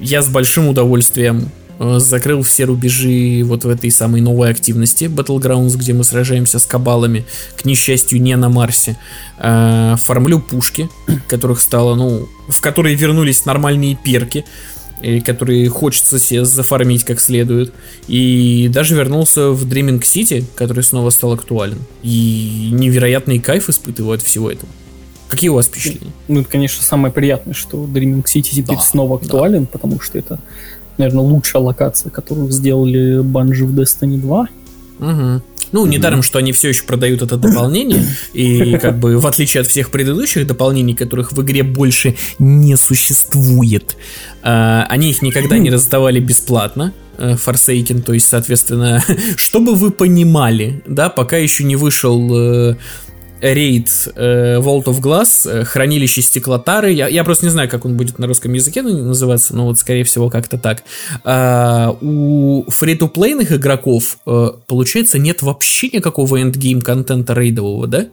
я с большим удовольствием э, закрыл все рубежи вот в этой самой новой активности Battlegrounds, где мы сражаемся с кабалами, к несчастью, не на Марсе. Э, формлю пушки, которых стало, ну, в которые вернулись нормальные перки и которые хочется себе зафармить как следует. И даже вернулся в Dreaming City, который снова стал актуален. И невероятный кайф испытываю от всего этого. Какие у вас впечатления? Ну, это, конечно, самое приятное, что Dreaming City теперь да, снова актуален, да. потому что это, наверное, лучшая локация, которую сделали Bungie в Destiny 2. Угу. Ну, недаром, что они все еще продают это дополнение, и как бы в отличие от всех предыдущих дополнений, которых в игре больше не существует, э, они их никогда не раздавали бесплатно. Forsaken, то есть, соответственно, [laughs] чтобы вы понимали, да, пока еще не вышел э, рейд э, Vault of Glass, э, хранилище стеклотары. Я, я просто не знаю, как он будет на русском языке называться, но вот скорее всего как-то так. А, у фри-то-плейных игроков, э, получается, нет вообще никакого endgame контента рейдового, да?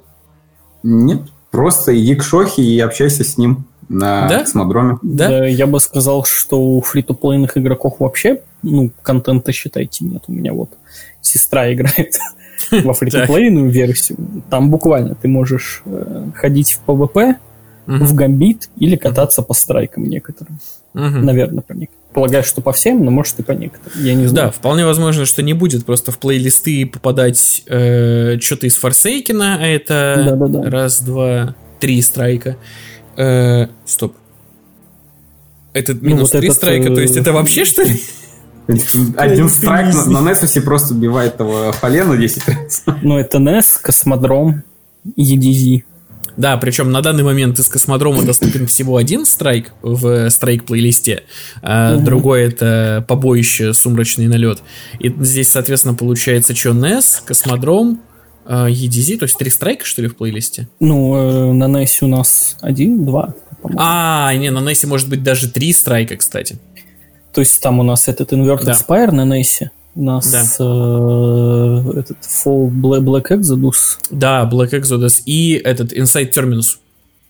Нет, просто иди к Шохе и общайся с ним на да? космодроме. Да? да? Я бы сказал, что у фри-то-плейных игроков вообще, ну, контента, считайте, нет. У меня вот сестра играет [laughs] во фритуплейную версию, там буквально ты можешь э, ходить в PvP, в гамбит или кататься по страйкам некоторым. Наверное, по некоторым. Полагаю, что по всем, но может и по некоторым. Я не знаю. Да, вполне возможно, что не будет просто в плейлисты попадать э, что-то из Форсейкина, а это да, да, да. раз, два, три страйка. Э, стоп. Это ну, минус ну, вот три этот, страйка, то есть это вообще что ли? Один страйк на, на Несусе просто убивает того полена 10 раз. Ну, это Нес, Космодром, EDZ. Да, причем на данный момент из космодрома доступен всего один страйк в страйк-плейлисте, а угу. другой это побоище «Сумрачный налет». И здесь, соответственно, получается что, NES, космодром, EDZ, то есть три страйка, что ли, в плейлисте? Ну, э, на NES у нас один, два. А, не, на NES может быть даже три страйка, кстати. То есть там у нас этот Inverted да. Spire на NES, у нас да. э, этот Fall Black, Black Exodus. Да, Black Exodus и этот Inside Terminus.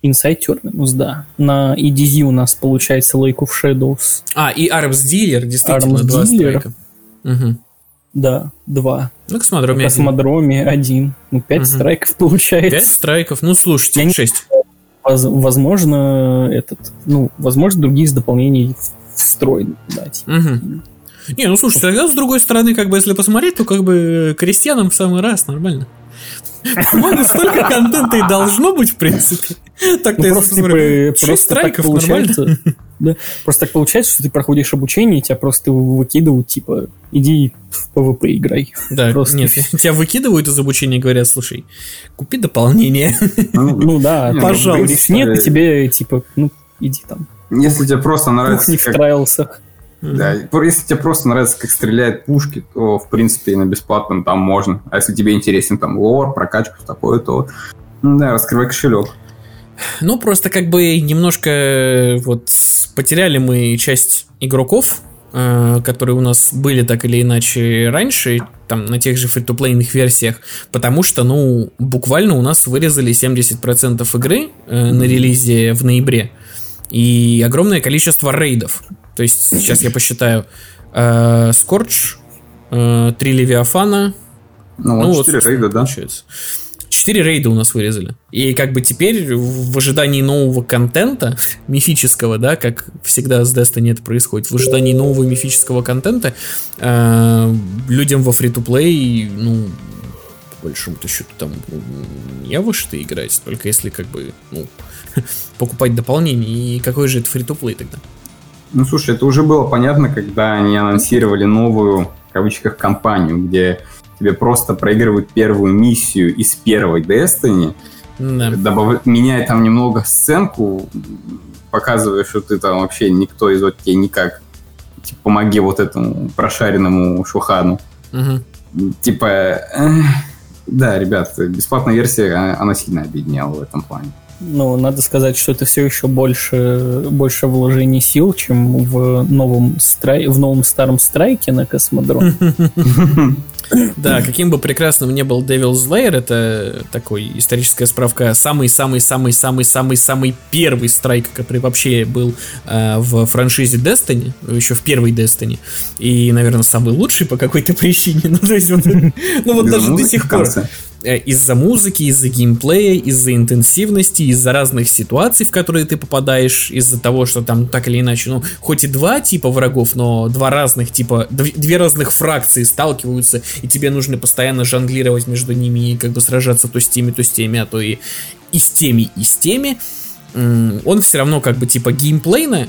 Inside Terminus, да. На EDZ у нас получается Lake of Shadows. А, и Arms Dealer, действительно, Arms два Dealer. страйка. Угу. Да, два. На космодроме, На космодроме один. один. Ну, пять угу. страйков [laughs] получается. Пять страйков, ну, слушайте, Я шесть. Возможно, этот, ну, возможно, другие из дополнений встроен дать. Угу. Не, ну слушай, тогда с другой стороны, как бы если посмотреть, то как бы крестьянам в самый раз нормально. По-моему, столько контента и должно быть, в принципе. Так ну, просто, типа, просто так получается. Да, просто так получается, что ты проходишь обучение, тебя просто выкидывают, типа, иди в ПВП играй. Да, просто. нет, тебя выкидывают из обучения и говорят, слушай, купи дополнение. Ну, ну да, [laughs] пожалуйста. Нет, тебе, типа, ну, иди там если тебе просто нравится... Кухни как... в трайлсах. Да, если тебе просто нравится, как стреляют пушки, то, в принципе, и на бесплатном там можно. А если тебе интересен там лор, прокачка, такое, то, да, раскрывай кошелек. Ну, просто как бы немножко вот потеряли мы часть игроков, э, которые у нас были так или иначе раньше, там, на тех же фри-то-плейных версиях, потому что, ну, буквально у нас вырезали 70% игры э, на релизе в ноябре и огромное количество рейдов. То есть сейчас я посчитаю. Э, Скорч, э, три Левиафана. Ну, ну вот 4 рейда, да? Получается. Четыре рейда у нас вырезали. И как бы теперь в ожидании нового контента, [laughs] мифического, да, как всегда с Destiny это происходит, в ожидании нового мифического контента, э, людям во фри-то-плей, ну, по большому-то счету, там не во что играть, только если как бы, ну, [laughs] покупать дополнение. И какой же это фри-то-плей тогда? Ну, слушай, это уже было понятно, когда они анонсировали новую, в кавычках, компанию, где тебе просто проигрывают первую миссию из первой Destiny, Да. добав- меняя там немного сценку, показывая, что ты там вообще никто из вот тебе никак. Типа, помоги вот этому прошаренному Шухану. Мгм. Типа, эх, да, ребят, бесплатная версия, а- она сильно объединяла в этом плане. Ну, надо сказать, что это все еще больше, больше вложений сил, чем в новом, страй, в новом старом страйке на космодром. [laughs] Да, каким бы прекрасным ни был Devil's Lair, это такой историческая справка, самый-самый-самый-самый-самый первый страйк, который вообще был э, в франшизе Destiny, еще в первой Destiny, и, наверное, самый лучший по какой-то причине, [laughs] ну, то есть, вот, ну, вот даже до музыки сих пор. Э, Из-за музыки, из-за геймплея, из-за интенсивности, из-за разных ситуаций, в которые ты попадаешь, из-за того, что там так или иначе, ну, хоть и два типа врагов, но два разных типа, дв- две разных фракции сталкиваются, и тебе нужно постоянно жонглировать между ними и как бы сражаться то с теми, то с теми, а то и, и с теми, и с теми. Он все равно как бы типа геймплейно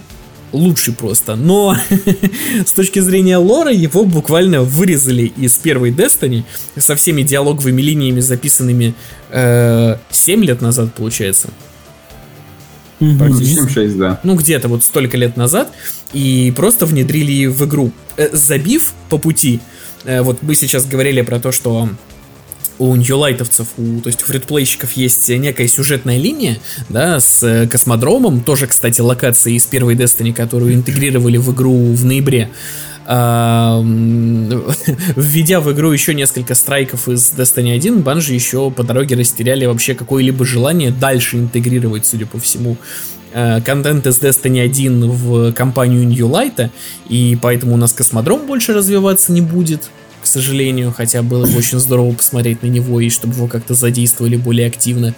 лучший просто, но [laughs] с точки зрения лора его буквально вырезали из первой Destiny со всеми диалоговыми линиями, записанными э, 7 лет назад, получается. Практически 6, да. Ну, где-то вот столько лет назад, и просто внедрили в игру. Э, забив по пути, э, вот мы сейчас говорили про то, что у ньюлайтовцев, у, то есть у фритплейщиков есть некая сюжетная линия, да, с э, космодромом, тоже, кстати, локацией из первой Destiny, которую интегрировали в игру в ноябре. [laughs] Введя в игру еще несколько страйков из Destiny 1, Банжи еще по дороге растеряли вообще какое-либо желание дальше интегрировать, судя по всему, э, контент из Destiny 1 в компанию New Light, и поэтому у нас космодром больше развиваться не будет, к сожалению, хотя было бы очень здорово посмотреть на него и чтобы его как-то задействовали более активно.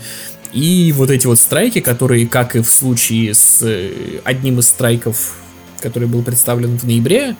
И вот эти вот страйки, которые, как и в случае с э, одним из страйков, который был представлен в ноябре,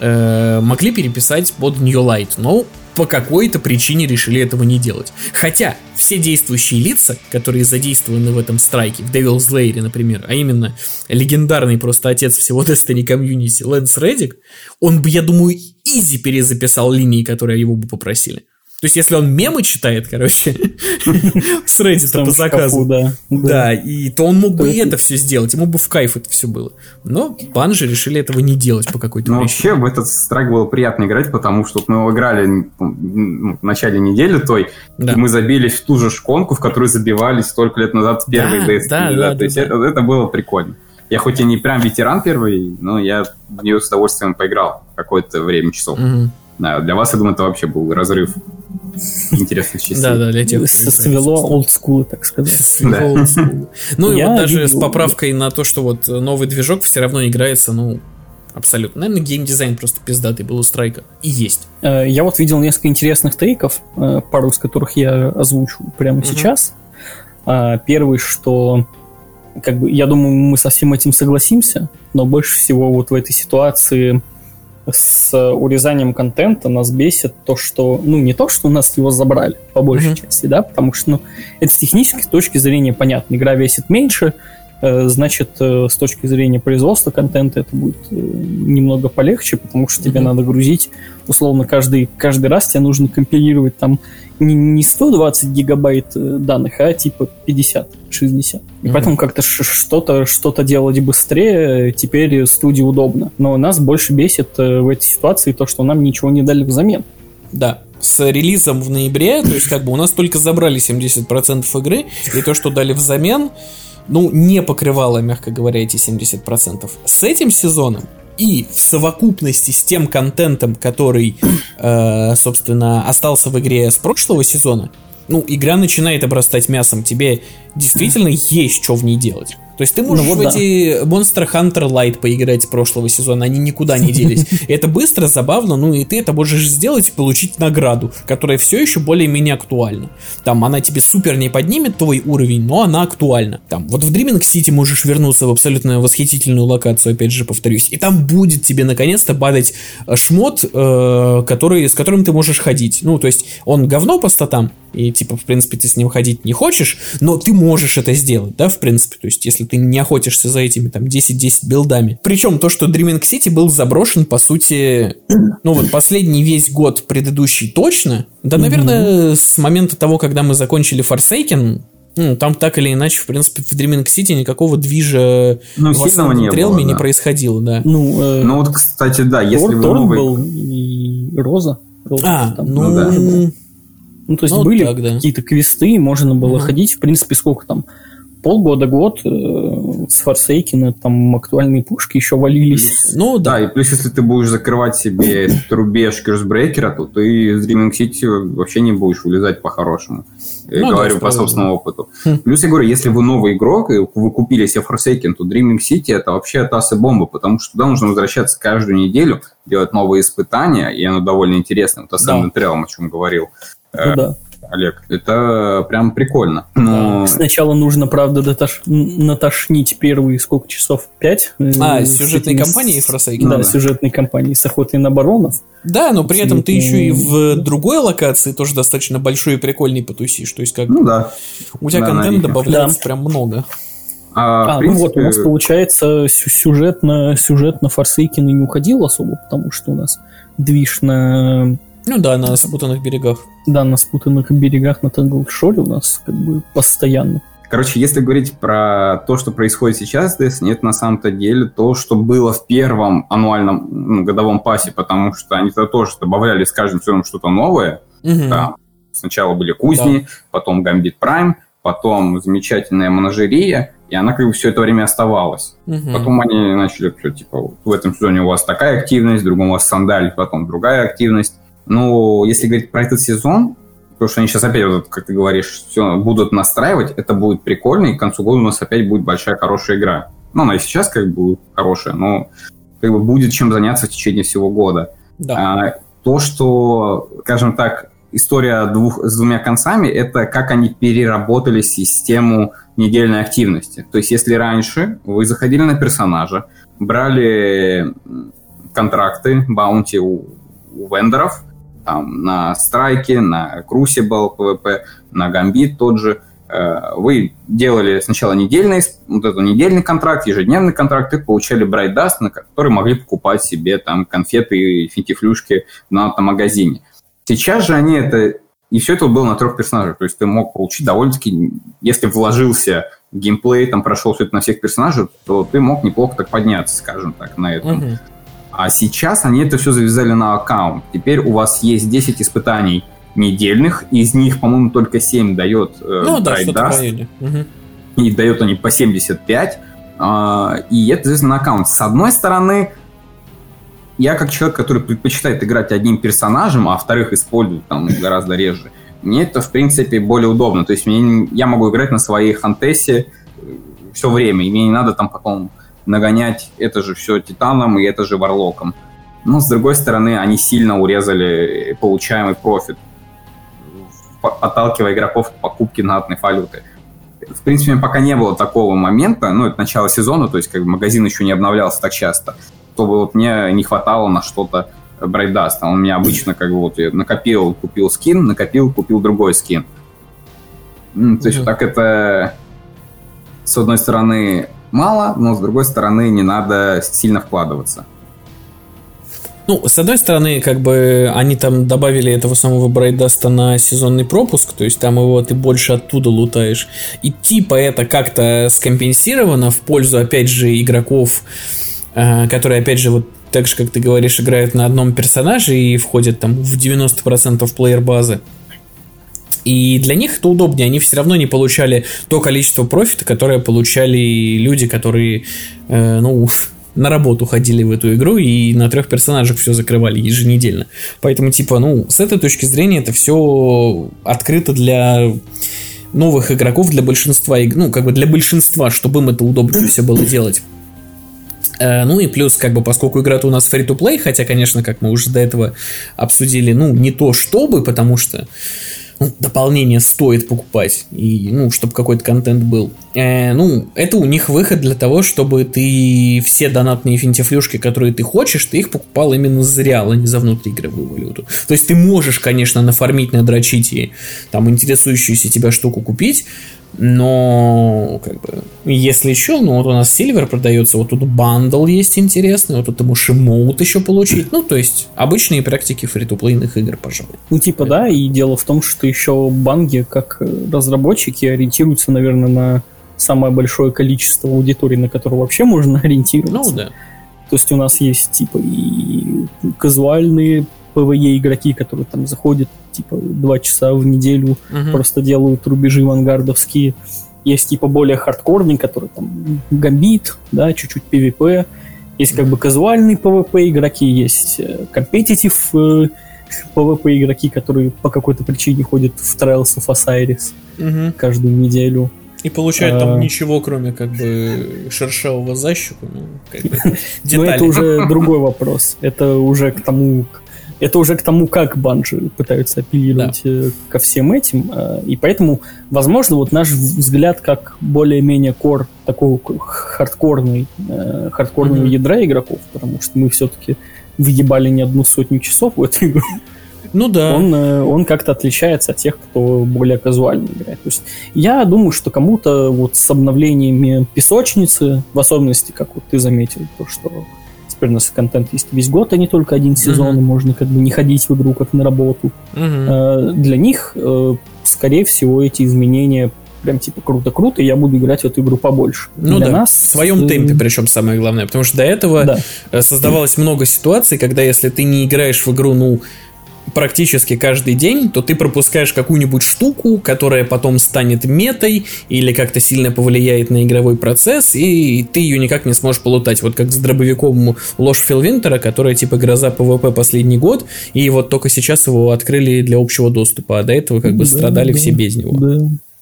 э, могли переписать под New Light, но по какой-то причине решили этого не делать. Хотя все действующие лица, которые задействованы в этом страйке, в Devil's Lair, например, а именно легендарный просто отец всего [laughs] Destiny комьюнити Лэнс Реддик, он бы, я думаю, изи перезаписал линии, которые его бы попросили. То есть, если он мемы читает, короче, [laughs] с Reddit Там по заказу, да. да, и то он мог бы и это все сделать, ему бы в кайф это все было. Но банжи решили этого не делать по какой-то Но причине. вообще в этот страйк было приятно играть, потому что мы его играли ну, в начале недели той, и мы забились в ту же шконку, в которую забивались столько лет назад с первой Да, Destiny. да, да, То есть. Это, было прикольно. Я хоть и не прям ветеран первый, но я в нее с удовольствием поиграл какое-то время часов. Для вас, я думаю, это вообще был разрыв интересных частей. Да, да, для тех, Свело олдскулы, так сказать. Свело олдскул. Ну и Я вот даже с поправкой на то, что вот новый движок все равно играется, ну, абсолютно. Наверное, геймдизайн просто пиздатый был у Страйка. И есть. Э, Я вот видел несколько интересных тейков, э, пару из которых я озвучу прямо сейчас. А, Первый, что как бы, я думаю, мы со всем этим согласимся, но больше всего вот в этой ситуации с урезанием контента нас бесит то, что, ну, не то, что у нас его забрали, по большей Мгм. части, да, потому что, ну, это с технической точки зрения понятно. Игра весит меньше, значит, э, с точки зрения производства контента это будет э, немного полегче, потому что тебе Мгм. надо грузить, условно, каждый, каждый раз тебе нужно компилировать там не, не 120 гигабайт э, данных, а типа 50-60. И Мгм. поэтому как-то что-то что делать быстрее теперь студии удобно. Но нас больше бесит э, в этой ситуации то, что нам ничего не дали взамен. Да. С релизом в ноябре, то есть как бы у нас только забрали 70% игры, и то, что дали взамен, ну, не покрывало, мягко говоря, эти 70%. С этим сезоном и в совокупности с тем контентом, который, [clears throat] э, собственно, остался в игре с прошлого сезона, ну, игра начинает обрастать мясом, тебе действительно есть что в ней делать. То есть ты можешь Ну вот в да. эти Monster Hunter Light поиграть прошлого сезона, они никуда не делись. [laughs] Это быстро, забавно, ну и ты это можешь сделать и получить награду, которая все еще более-менее актуальна. Там она тебе супер не поднимет твой уровень, но она актуальна. Там вот в Dreaming City можешь вернуться в абсолютно восхитительную локацию, опять же повторюсь, и там будет тебе наконец-то падать э, шмот, э, который, с которым ты можешь ходить. Ну, то есть он говно по статам, и типа, в принципе, ты с ним ходить не хочешь, но ты можешь это сделать, да, в принципе. То есть, если ты не охотишься за этими там 10-10 билдами. Причем то, что Dreaming City был заброшен, по сути, ну вот последний весь год предыдущий точно, да, наверное, с момента того, когда мы закончили Forsaken, Ну, там так или иначе, в принципе, в Dreaming City никакого движа Ну, в сильного не было, не да. происходило, да. Ну, э, Ну вот, кстати, да, если Торн, вы Торн новый... был и Роза. Роза А, там ну, ну да. Ну, то есть Ну, были так, да. какие-то квесты, можно было Мгм. ходить, в принципе, сколько там, полгода-год э, с Форсейкина, там актуальные пушки еще валились. ну Да, да. и плюс, если ты будешь закрывать себе [coughs] этот рубеж Кирсбрейкера, то ты из Dreaming City вообще не будешь вылезать по-хорошему. Я Ну да, говорю по справедливо. собственному опыту. Хм. Плюс я говорю, если вы новый игрок, и вы купили себе Forsaken, то Dreaming City это вообще таз и бомба, потому что туда нужно возвращаться каждую неделю, делать новые испытания, и оно довольно интересно. Вот Ascendant Realm, о чем говорил Ну да. Олег. Это прям прикольно. Но... Сначала нужно, правда, дотош- натошнить первые сколько часов? Пять? э, А, с сюжетной этими кампании Forsaken? Да, Ну да. сюжетной кампании с охотой на баронов. Да, но при этом ты еще и в другой локации тоже достаточно большой и прикольный потусишь. То есть, как Ну да. у тебя да, контент добавляется прям много. А, А, в ну вот, у принципе, нас получается сю- сюжет на, сюжет на Форсейкин и не уходил особо, потому что у нас движ на, Ну да, на спутанных берегах. да, на спутанных берегах на Танглшоре у нас как бы постоянно. Короче, если говорить про то, что происходит сейчас в Destiny, это на самом-то деле то, что было в первом аннуальном ну, годовом пасе, потому что они туда тоже добавляли с каждым сезоном что-то новое. Мгм. Там сначала были кузни, потом Гамбит Прайм, потом замечательная монажерия, и она как бы все это время оставалась. Мгм. Потом они начали, что, типа, вот в этом сезоне у вас такая активность, в другом у вас сандаль, потом другая активность. Но если говорить про этот сезон, потому что они сейчас опять, вот, как ты говоришь, все будут настраивать, это будет прикольно, и к концу года у нас опять будет большая хорошая игра. Ну, она и сейчас как бы хорошая, но как бы будет чем заняться в течение всего года. Да. А, то, что, скажем так, история двух, с двумя концами, это как они переработали систему недельной активности. То есть, если раньше вы заходили на персонажа, брали контракты, баунти у, у вендоров, там, на страйке, на Crucible PvP, на Гамбит тот же, э, вы делали сначала недельный, вот этот недельный контракт, ежедневный контракт, и получали Bright Dust, на который могли покупать себе там конфеты и финтифлюшки на этом магазине. Сейчас же они это... И все это было на трех персонажах. То есть ты мог получить довольно-таки... Если вложился в геймплей, там прошел все это на всех персонажах, то ты мог неплохо так подняться, скажем так, на этом. Мгм. А сейчас они это все завязали на аккаунт. Теперь у вас есть 10 испытаний недельных, из них, по-моему, только 7 дает э, Ну да, Dust. Мгм. и дают они по 75. а, и это завязано на аккаунт. С одной стороны, я как человек, который предпочитает играть одним персонажем, а вторых использует там гораздо реже, мне это, в принципе, более удобно. То есть мне, не- я могу играть на своей хантессе все время, и мне не надо там потом нагонять это же все Титаном и это же Варлоком. Но, с другой стороны, они сильно урезали получаемый профит, по- отталкивая игроков к покупке натной валюты. В принципе, пока не было такого момента, ну, это начало сезона, то есть как бы магазин еще не обновлялся так часто, чтобы вот мне не хватало на что-то Брайдаста. Он у меня обычно как бы вот я накопил, купил скин, накопил, купил другой скин. То есть вот так это с одной стороны мало, но с другой стороны не надо сильно вкладываться. Ну, с одной стороны, как бы они там добавили этого самого Брайдаста на сезонный пропуск, то есть там его ты больше оттуда лутаешь. И типа это как-то скомпенсировано в пользу, опять же, игроков, э, которые, опять же, вот так же, как ты говоришь, играют на одном персонаже и входят там в 90% плеер-базы. И для них это удобнее, они все равно не получали то количество профита, которое получали люди, которые, э, ну, [laughs] на работу ходили в эту игру и на трех персонажах все закрывали еженедельно. Поэтому, типа, ну, с этой точки зрения это все открыто для новых игроков, для большинства, ну, как бы для большинства, чтобы им это удобно все было делать. Э, Ну и плюс, как бы, поскольку игра-то у нас free-to-play, хотя, конечно, как мы уже до этого обсудили, ну, не то чтобы, потому что дополнение стоит покупать, и, ну, чтобы какой-то контент был. Э, ну, это у них выход для того, чтобы ты все донатные финтифлюшки, которые ты хочешь, ты их покупал именно за а не за внутриигровую валюту. То есть ты можешь, конечно, нафармить, надрочить и там интересующуюся тебя штуку купить, Но, как бы, если еще, ну вот у нас Silver продается, вот тут бандл есть интересный, вот тут можешь emote еще получить. Ну, то есть, обычные практики фри-то-плейных игр, пожалуй. Ну, типа, да, и дело в том, что еще Bungie, как разработчики, ориентируются, наверное, на самое большое количество аудитории, на которую вообще можно [laughs] ориентироваться. Ну, да. То есть у нас есть, типа, и казуальные PvE игроки, которые там заходят, типа, два часа в неделю, Мгм. просто делают рубежи вангардовские. Есть, типа, более хардкорный, который там гамбит, да, чуть-чуть PvP. Есть, как бы, казуальные PvP игроки, есть компетитив PvP игроки, которые по какой-то причине ходят в Trials of Osiris Мгм. каждую неделю. И получают А. там ничего, кроме, как бы, шершавого защику. Ну, как бы, [laughs] Но детали. это уже другой вопрос. Это уже к тому, это уже к тому, как банжи пытаются апеллировать э, ко всем этим. э, И поэтому, возможно, вот наш взгляд как более-менее кор такого хардкорный, э, хардкорного Мгм. ядра игроков, потому что мы все-таки въебали не одну сотню часов в эту игру, Ну да. он, он как-то отличается от тех, кто более казуально играет. То есть я думаю, что кому-то вот с обновлениями песочницы, в особенности, как вот ты заметил, то, что теперь у нас контент есть весь год, а не только один сезон, Мгм. и можно как бы не ходить в игру как на работу. Э, Для них, э, скорее всего, эти изменения прям типа круто-круто, я буду играть в эту игру побольше. Ну Для да, нас, в своем э, темпе, причем самое главное. Потому что до этого Да. создавалось много ситуаций, когда если ты не играешь в игру, ну, практически каждый день, то ты пропускаешь какую-нибудь штуку, которая потом станет метой или как-то сильно повлияет на игровой процесс, и ты ее никак не сможешь полутать. Вот как с дробовиком Ложь Фелвинтера, которая типа гроза ПВП последний год, и вот только сейчас его открыли для общего доступа, а до этого как бы Да, страдали да, все без него. Да,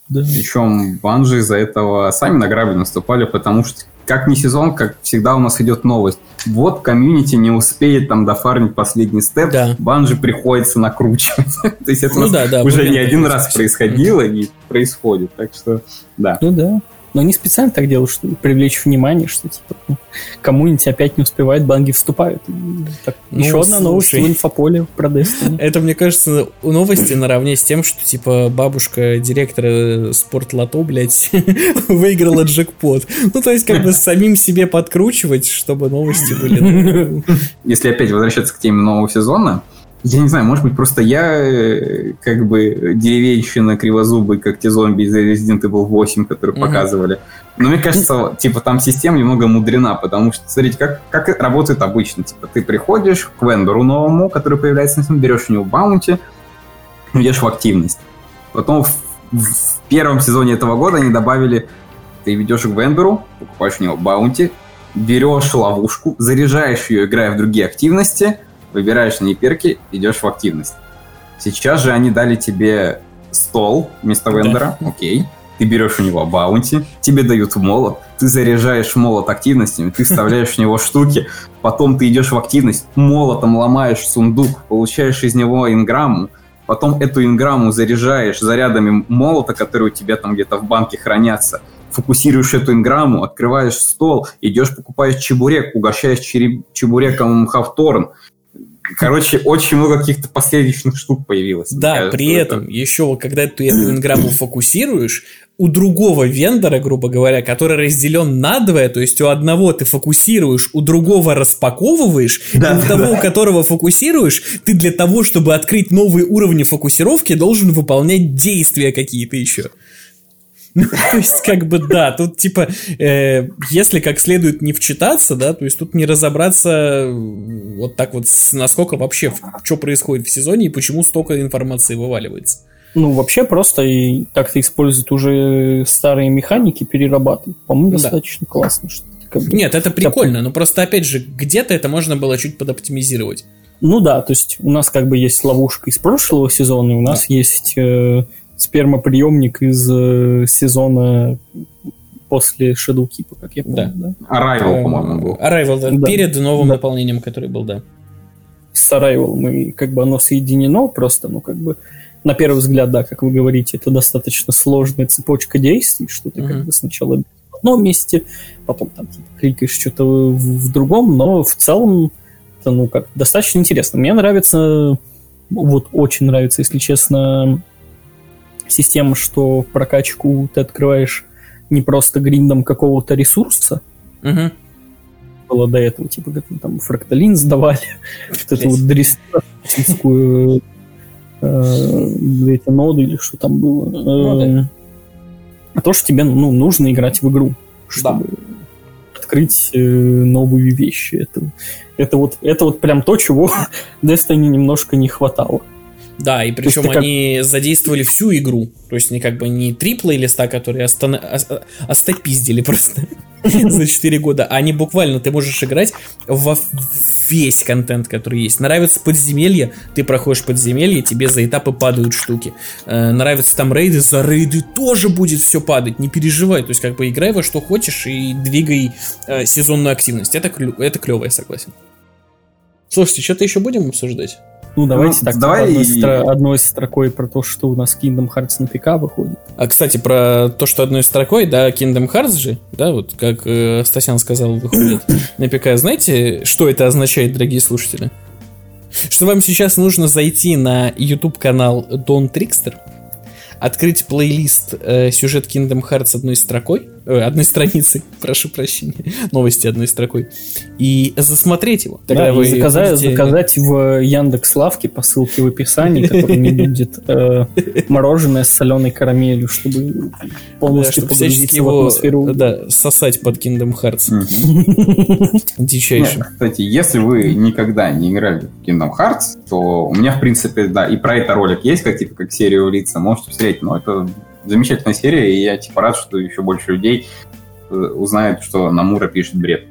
да. Причем банжи из-за этого сами на грабли наступали, потому что как не сезон, как всегда у нас идет новость. Вот комьюнити не успеет там дофармить последний степ, Да. банжи приходится накручивать. [laughs] То есть это у Ну нас да, да. уже не один раз происходило и происходит. Так что, да. Ну да. Но они специально так делают, чтобы привлечь внимание, что типа ну, коммунити опять не успевает, банги вступают. Так, Ну, еще одна новость слушай. в инфополе про Destiny. [laughs] Это, мне кажется, у новости наравне с тем, что, типа, бабушка директора спортлото, блядь, [laughs] выиграла джекпот. Ну, то есть, как бы самим себе подкручивать, чтобы новости были... ну, Если опять возвращаться к теме нового сезона, я не знаю, может быть, просто я э, как бы деревенщина кривозубый, как те зомби из Resident Evil 8, которые Мгм. показывали. Но мне кажется, типа там система немного мудрена, потому что, смотрите, как, как работает обычно. Типа ты приходишь к вендору новому, который появляется на этом, берешь у него баунти, идешь в активность. Потом в, в первом сезоне этого года они добавили, ты ведешь к вендору, покупаешь у него баунти, берешь ловушку, заряжаешь ее, играя в другие активности, выбираешь ней перки, идешь в активность. Сейчас же они дали тебе стол вместо Да. вендора, окей. Ты берешь у него баунти, тебе дают молот, ты заряжаешь молот активностями, ты вставляешь в него штуки, потом ты идешь в активность, молотом ломаешь сундук, получаешь из него инграмму, потом эту инграмму заряжаешь зарядами молота, которые у тебя там где-то в банке хранятся, фокусируешь эту инграмму, открываешь стол, идешь покупаешь чебурек, угощаешь чебуреком хавторн. Короче, очень много каких-то последующих штук появилось. Да, кажется, при это- этом еще, когда ты эту инграмму фокусируешь, у другого вендора, грубо говоря, который разделен надвое, то есть у одного ты фокусируешь, у другого распаковываешь, Да, и у того, да. у которого фокусируешь, ты для того, чтобы открыть новые уровни фокусировки, должен выполнять действия какие-то еще. [laughs] Ну, то есть, как бы, да, тут, типа, э, если как следует не вчитаться, да, то есть тут не разобраться вот так вот, насколько вообще, что происходит в сезоне и почему столько информации вываливается. Ну, вообще просто и так-то используют уже старые механики, перерабатывают. По-моему, да. достаточно классно. Что как бы- Нет, это прикольно, но просто, опять же, где-то это можно было чуть подоптимизировать. Ну да, то есть у нас как бы есть ловушка из прошлого сезона, и у нас есть э, спермоприемник из э, сезона после Shadow Keep, как я помню, да. Arrival, по-моему, был. Arrival, да, Да. перед новым Да. дополнением, который был, да. С Arrival мы как бы оно соединено просто, ну как бы на первый взгляд, да, как вы говорите, это достаточно сложная цепочка действий, что ты Мгм. как бы сначала в одном месте, потом там типа, кликаешь что-то в, в другом, но в целом это, ну как, достаточно интересно. Мне нравится, вот очень нравится, если честно, система, что прокачку ты открываешь не просто гриндом какого-то ресурса, Мгм. было до этого, типа, как там фракталин сдавали, [laughs] вот эту вот дрессировскую эти ноды или что там было. Э, А то, что тебе ну, нужно играть в игру, чтобы открыть э, новые вещи. Это, это, вот, это вот прям то, чего [laughs] Destiny немножко не хватало. Да, и причем ты как- они задействовали всю игру. То есть не как бы не три плейлиста, которые остана- ос- остопиздили просто [laughs] за 4 года, а они буквально, ты можешь играть во весь контент, который есть. Нравится подземелье, ты проходишь подземелье, тебе за этапы падают штуки. Э, нравятся там рейды, за рейды тоже будет все падать, не переживай. То есть как бы играй во что хочешь и двигай э, сезонную активность. Это, это клево, я согласен. Слушайте, что-то еще будем обсуждать? Ну, давайте Ну, так, давай одной, и- стро- одной строкой про то, что у нас Kingdom Hearts на ПК выходит. А, кстати, про то, что одной строкой, да, Kingdom Hearts же, да, вот как э, Стасян сказал, выходит [coughs] на ПК. Знаете, что это означает, дорогие слушатели? Что вам сейчас нужно зайти на YouTube-канал Don Trickster, открыть плейлист э, сюжет Kingdom Hearts одной строкой, э, одной страницей, [laughs] прошу прощения, новости одной строкой, и засмотреть его. Да, и заказать, будете- заказать в Яндекс Лавке по ссылке в описании, [laughs] который не будет э, мороженое с соленой карамелью, чтобы Да, полностью чтобы всячески погрузиться в его атмосферу. да, сосать под Kingdom Hearts. [laughs] Дичайшим. Нет, кстати, если вы никогда не играли в Kingdom Hearts, то у меня, в принципе, да, и про это ролик есть, как типа как серию лица, можете посмотреть, но это замечательная серия, и я типа рад, что еще больше людей э, узнают, что Намура пишет бред.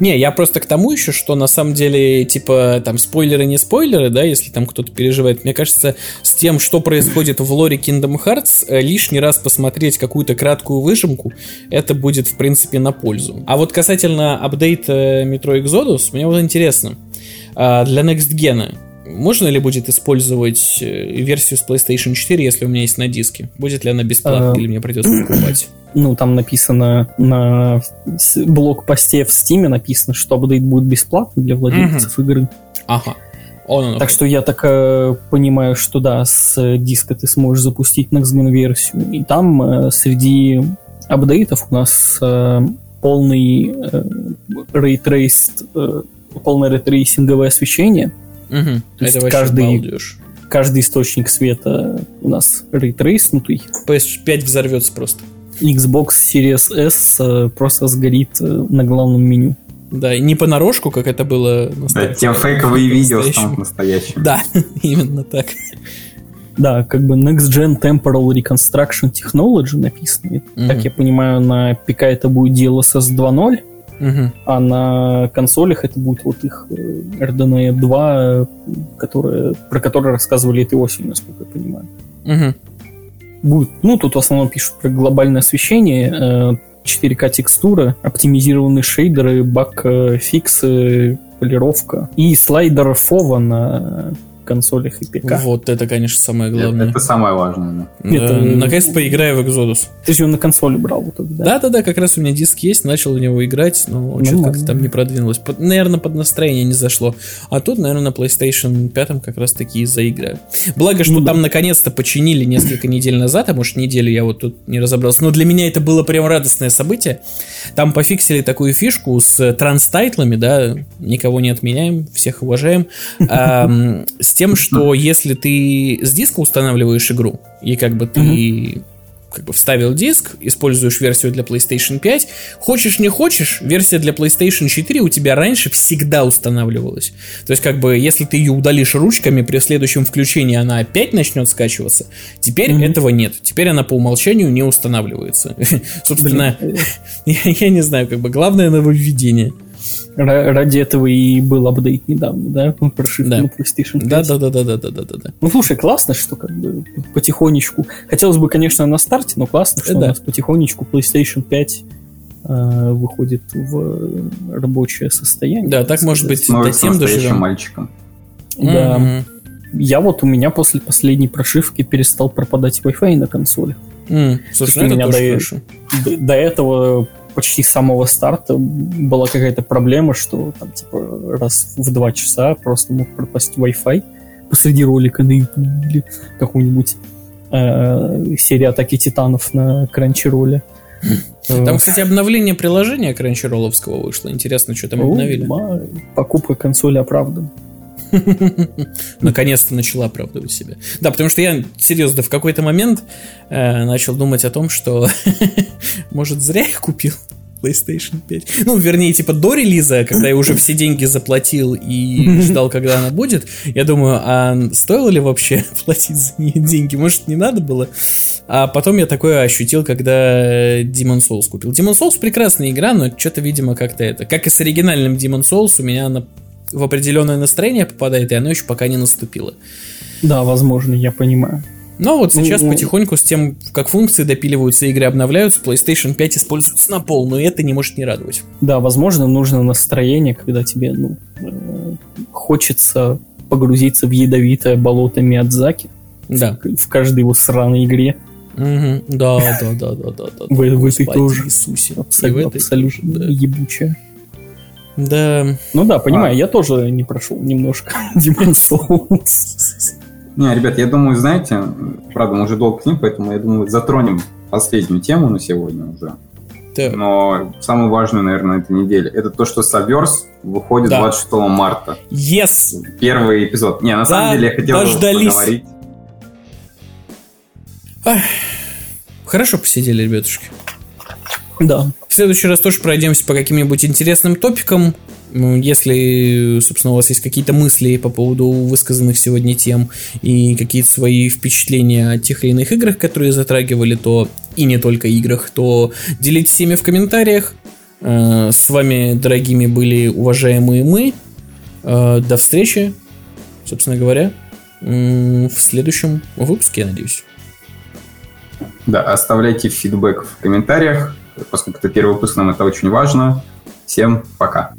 Не, я просто к тому еще, что на самом деле, типа, там, спойлеры не спойлеры, да, если там кто-то переживает. Мне кажется, с тем, что происходит в лоре Kingdom Hearts, э, лишний раз посмотреть какую-то краткую выжимку, это будет, в принципе, на пользу. А вот касательно апдейта Metro Exodus, мне вот интересно, а, для Next Gen можно ли будет использовать э, версию с PlayStation 4, если у меня есть на диске? Будет ли она бесплатной А. или мне придется покупать? [clears throat] Ну, там написано на блог-посте в Стиме написано, что апдейт будет бесплатный для владельцев игры. Ага. Он, он, Так что я так э, понимаю, что да, с э, диска ты сможешь запустить Next Gen версию. И там э, среди апдейтов у нас э, полный э, ray-traced, э, полное рейтрейсинговое освещение. Мгм. То есть каждый- балдеж. Каждый источник света у нас рейтрейснутый. PS5 взорвется просто. Xbox Series S э, просто сгорит э, на главном меню. Да, и не понарошку, как это было на Да, а фейковые видео станут настоящими. Да, [laughs] именно так. Да, как бы Next Gen Temporal Reconstruction Technology написано. Так я понимаю, на ПК это будет DLSS 2.0, Мгм. а на консолях это будет вот их э, RDNA 2, э, которая, про который рассказывали этой осенью, насколько я понимаю. Мгм. Будет, ну, тут в основном пишут про глобальное освещение, э, 4К текстура, оптимизированные шейдеры, баг э, фиксы, полировка и слайдер фова на консолях и ПК. Вот это, конечно, самое Это, главное. это самое важное. да. Э, Это- Наконец-то поиграю в Exodus. Ты же его на консоли брал в итоге, да? Да-да-да, как раз у меня диск есть, начал в него играть, но что-то Нормально. как-то там не продвинулось. Под- наверное, под настроение не зашло. А тут, наверное, на PlayStation 5 как раз таки и заиграю. Благо, что Ну да. там наконец-то починили несколько недель назад, а может неделю я вот тут не разобрался. Но для меня это было прям радостное событие. Там пофиксили такую фишку с транстайтлами, да, никого не отменяем, всех уважаем, [laughs] с тем, что если ты с диска устанавливаешь игру, и как бы ты как бы вставил диск, используешь версию для PlayStation 5, хочешь не хочешь, версия для PlayStation 4 у тебя раньше всегда устанавливалась. То есть, как бы, если ты ее удалишь ручками, при следующем включении она опять начнет скачиваться. Теперь Мгм. этого нет. Теперь она по умолчанию не устанавливается. [laughs] Собственно, [laughs] я не знаю, как бы, главное нововведение ради этого и был апдейт недавно, да? Ну, прошивка да. на PlayStation 5. Да, да, да, да, да, да, да, да. Ну слушай, классно, что как бы потихонечку. Хотелось бы, конечно, на старте, но классно, что да. у нас потихонечку PlayStation 5 э, а, выходит в рабочее состояние. Да, так, так может быть Может, до 7 доживем. мальчиком. Да. Mm-hmm. Я вот у меня после последней прошивки перестал пропадать Wi-Fi на консоли. Mm, слушай, ну это меня тоже до. До, до этого почти с самого старта была какая-то проблема, что там типа раз в два часа просто мог пропасть Wi-Fi посреди ролика на YouTube или какого-нибудь э, серия Атаки Титанов на Кранчероле. Там, кстати, обновление приложения кранчероловского вышло. Интересно, что там обновили. Покупка консоли оправдана. [laughs] Наконец-то начала оправдывать себя. Да, потому что я, серьезно, в какой-то момент э, начал думать о том, что [laughs] может зря я купил. PlayStation 5. Ну, вернее, типа до релиза, когда я уже все деньги заплатил и [laughs] ждал, когда она будет, я думаю, а стоило ли вообще платить за нее деньги? Может, не надо было? А потом я такое ощутил, когда Demon Souls купил. Demon Souls прекрасная игра, но что-то, видимо, как-то это... Как и с оригинальным Demon Souls, у меня она в определенное настроение попадает, и оно еще пока не наступило. Да, возможно, я понимаю. Но вот сейчас ну, потихоньку с тем, как функции допиливаются, игры обновляются, PlayStation 5 используется на полную, и это не может не радовать. Да, возможно, нужно настроение, когда тебе ну, э, хочется погрузиться в ядовитое болото Миядзаки. Да. В, в каждой его сраной игре. Угу. Да, да, да, да, да, да. В, этой тоже. Иисусе. Абсолютно, абсолютно ебучая. Да. Ну да, понимаю, а. я тоже не прошел немножко [laughs] Demon Souls. Не, ребят, я думаю, знаете, правда, мы уже долго к ним, поэтому я думаю, затронем последнюю тему на сегодня уже. Так. Но самую важную, наверное, на этой неделе, это то, что Саверс выходит да. 26 марта. Yes! Первый эпизод. Не, на да, самом деле я хотел дождались. поговорить. Ах, хорошо посидели, ребятушки. Да. В следующий раз тоже пройдемся по каким-нибудь интересным топикам. Если, собственно, у вас есть какие-то мысли по поводу высказанных сегодня тем и какие-то свои впечатления о тех или иных играх, которые затрагивали, то и не только играх, то делитесь ими в комментариях. Э, с вами, дорогими, были уважаемые мы. Э, до встречи, собственно говоря, в следующем выпуске, я надеюсь. Да, оставляйте фидбэк в комментариях, поскольку это первый выпуск, нам это очень важно. Всем пока.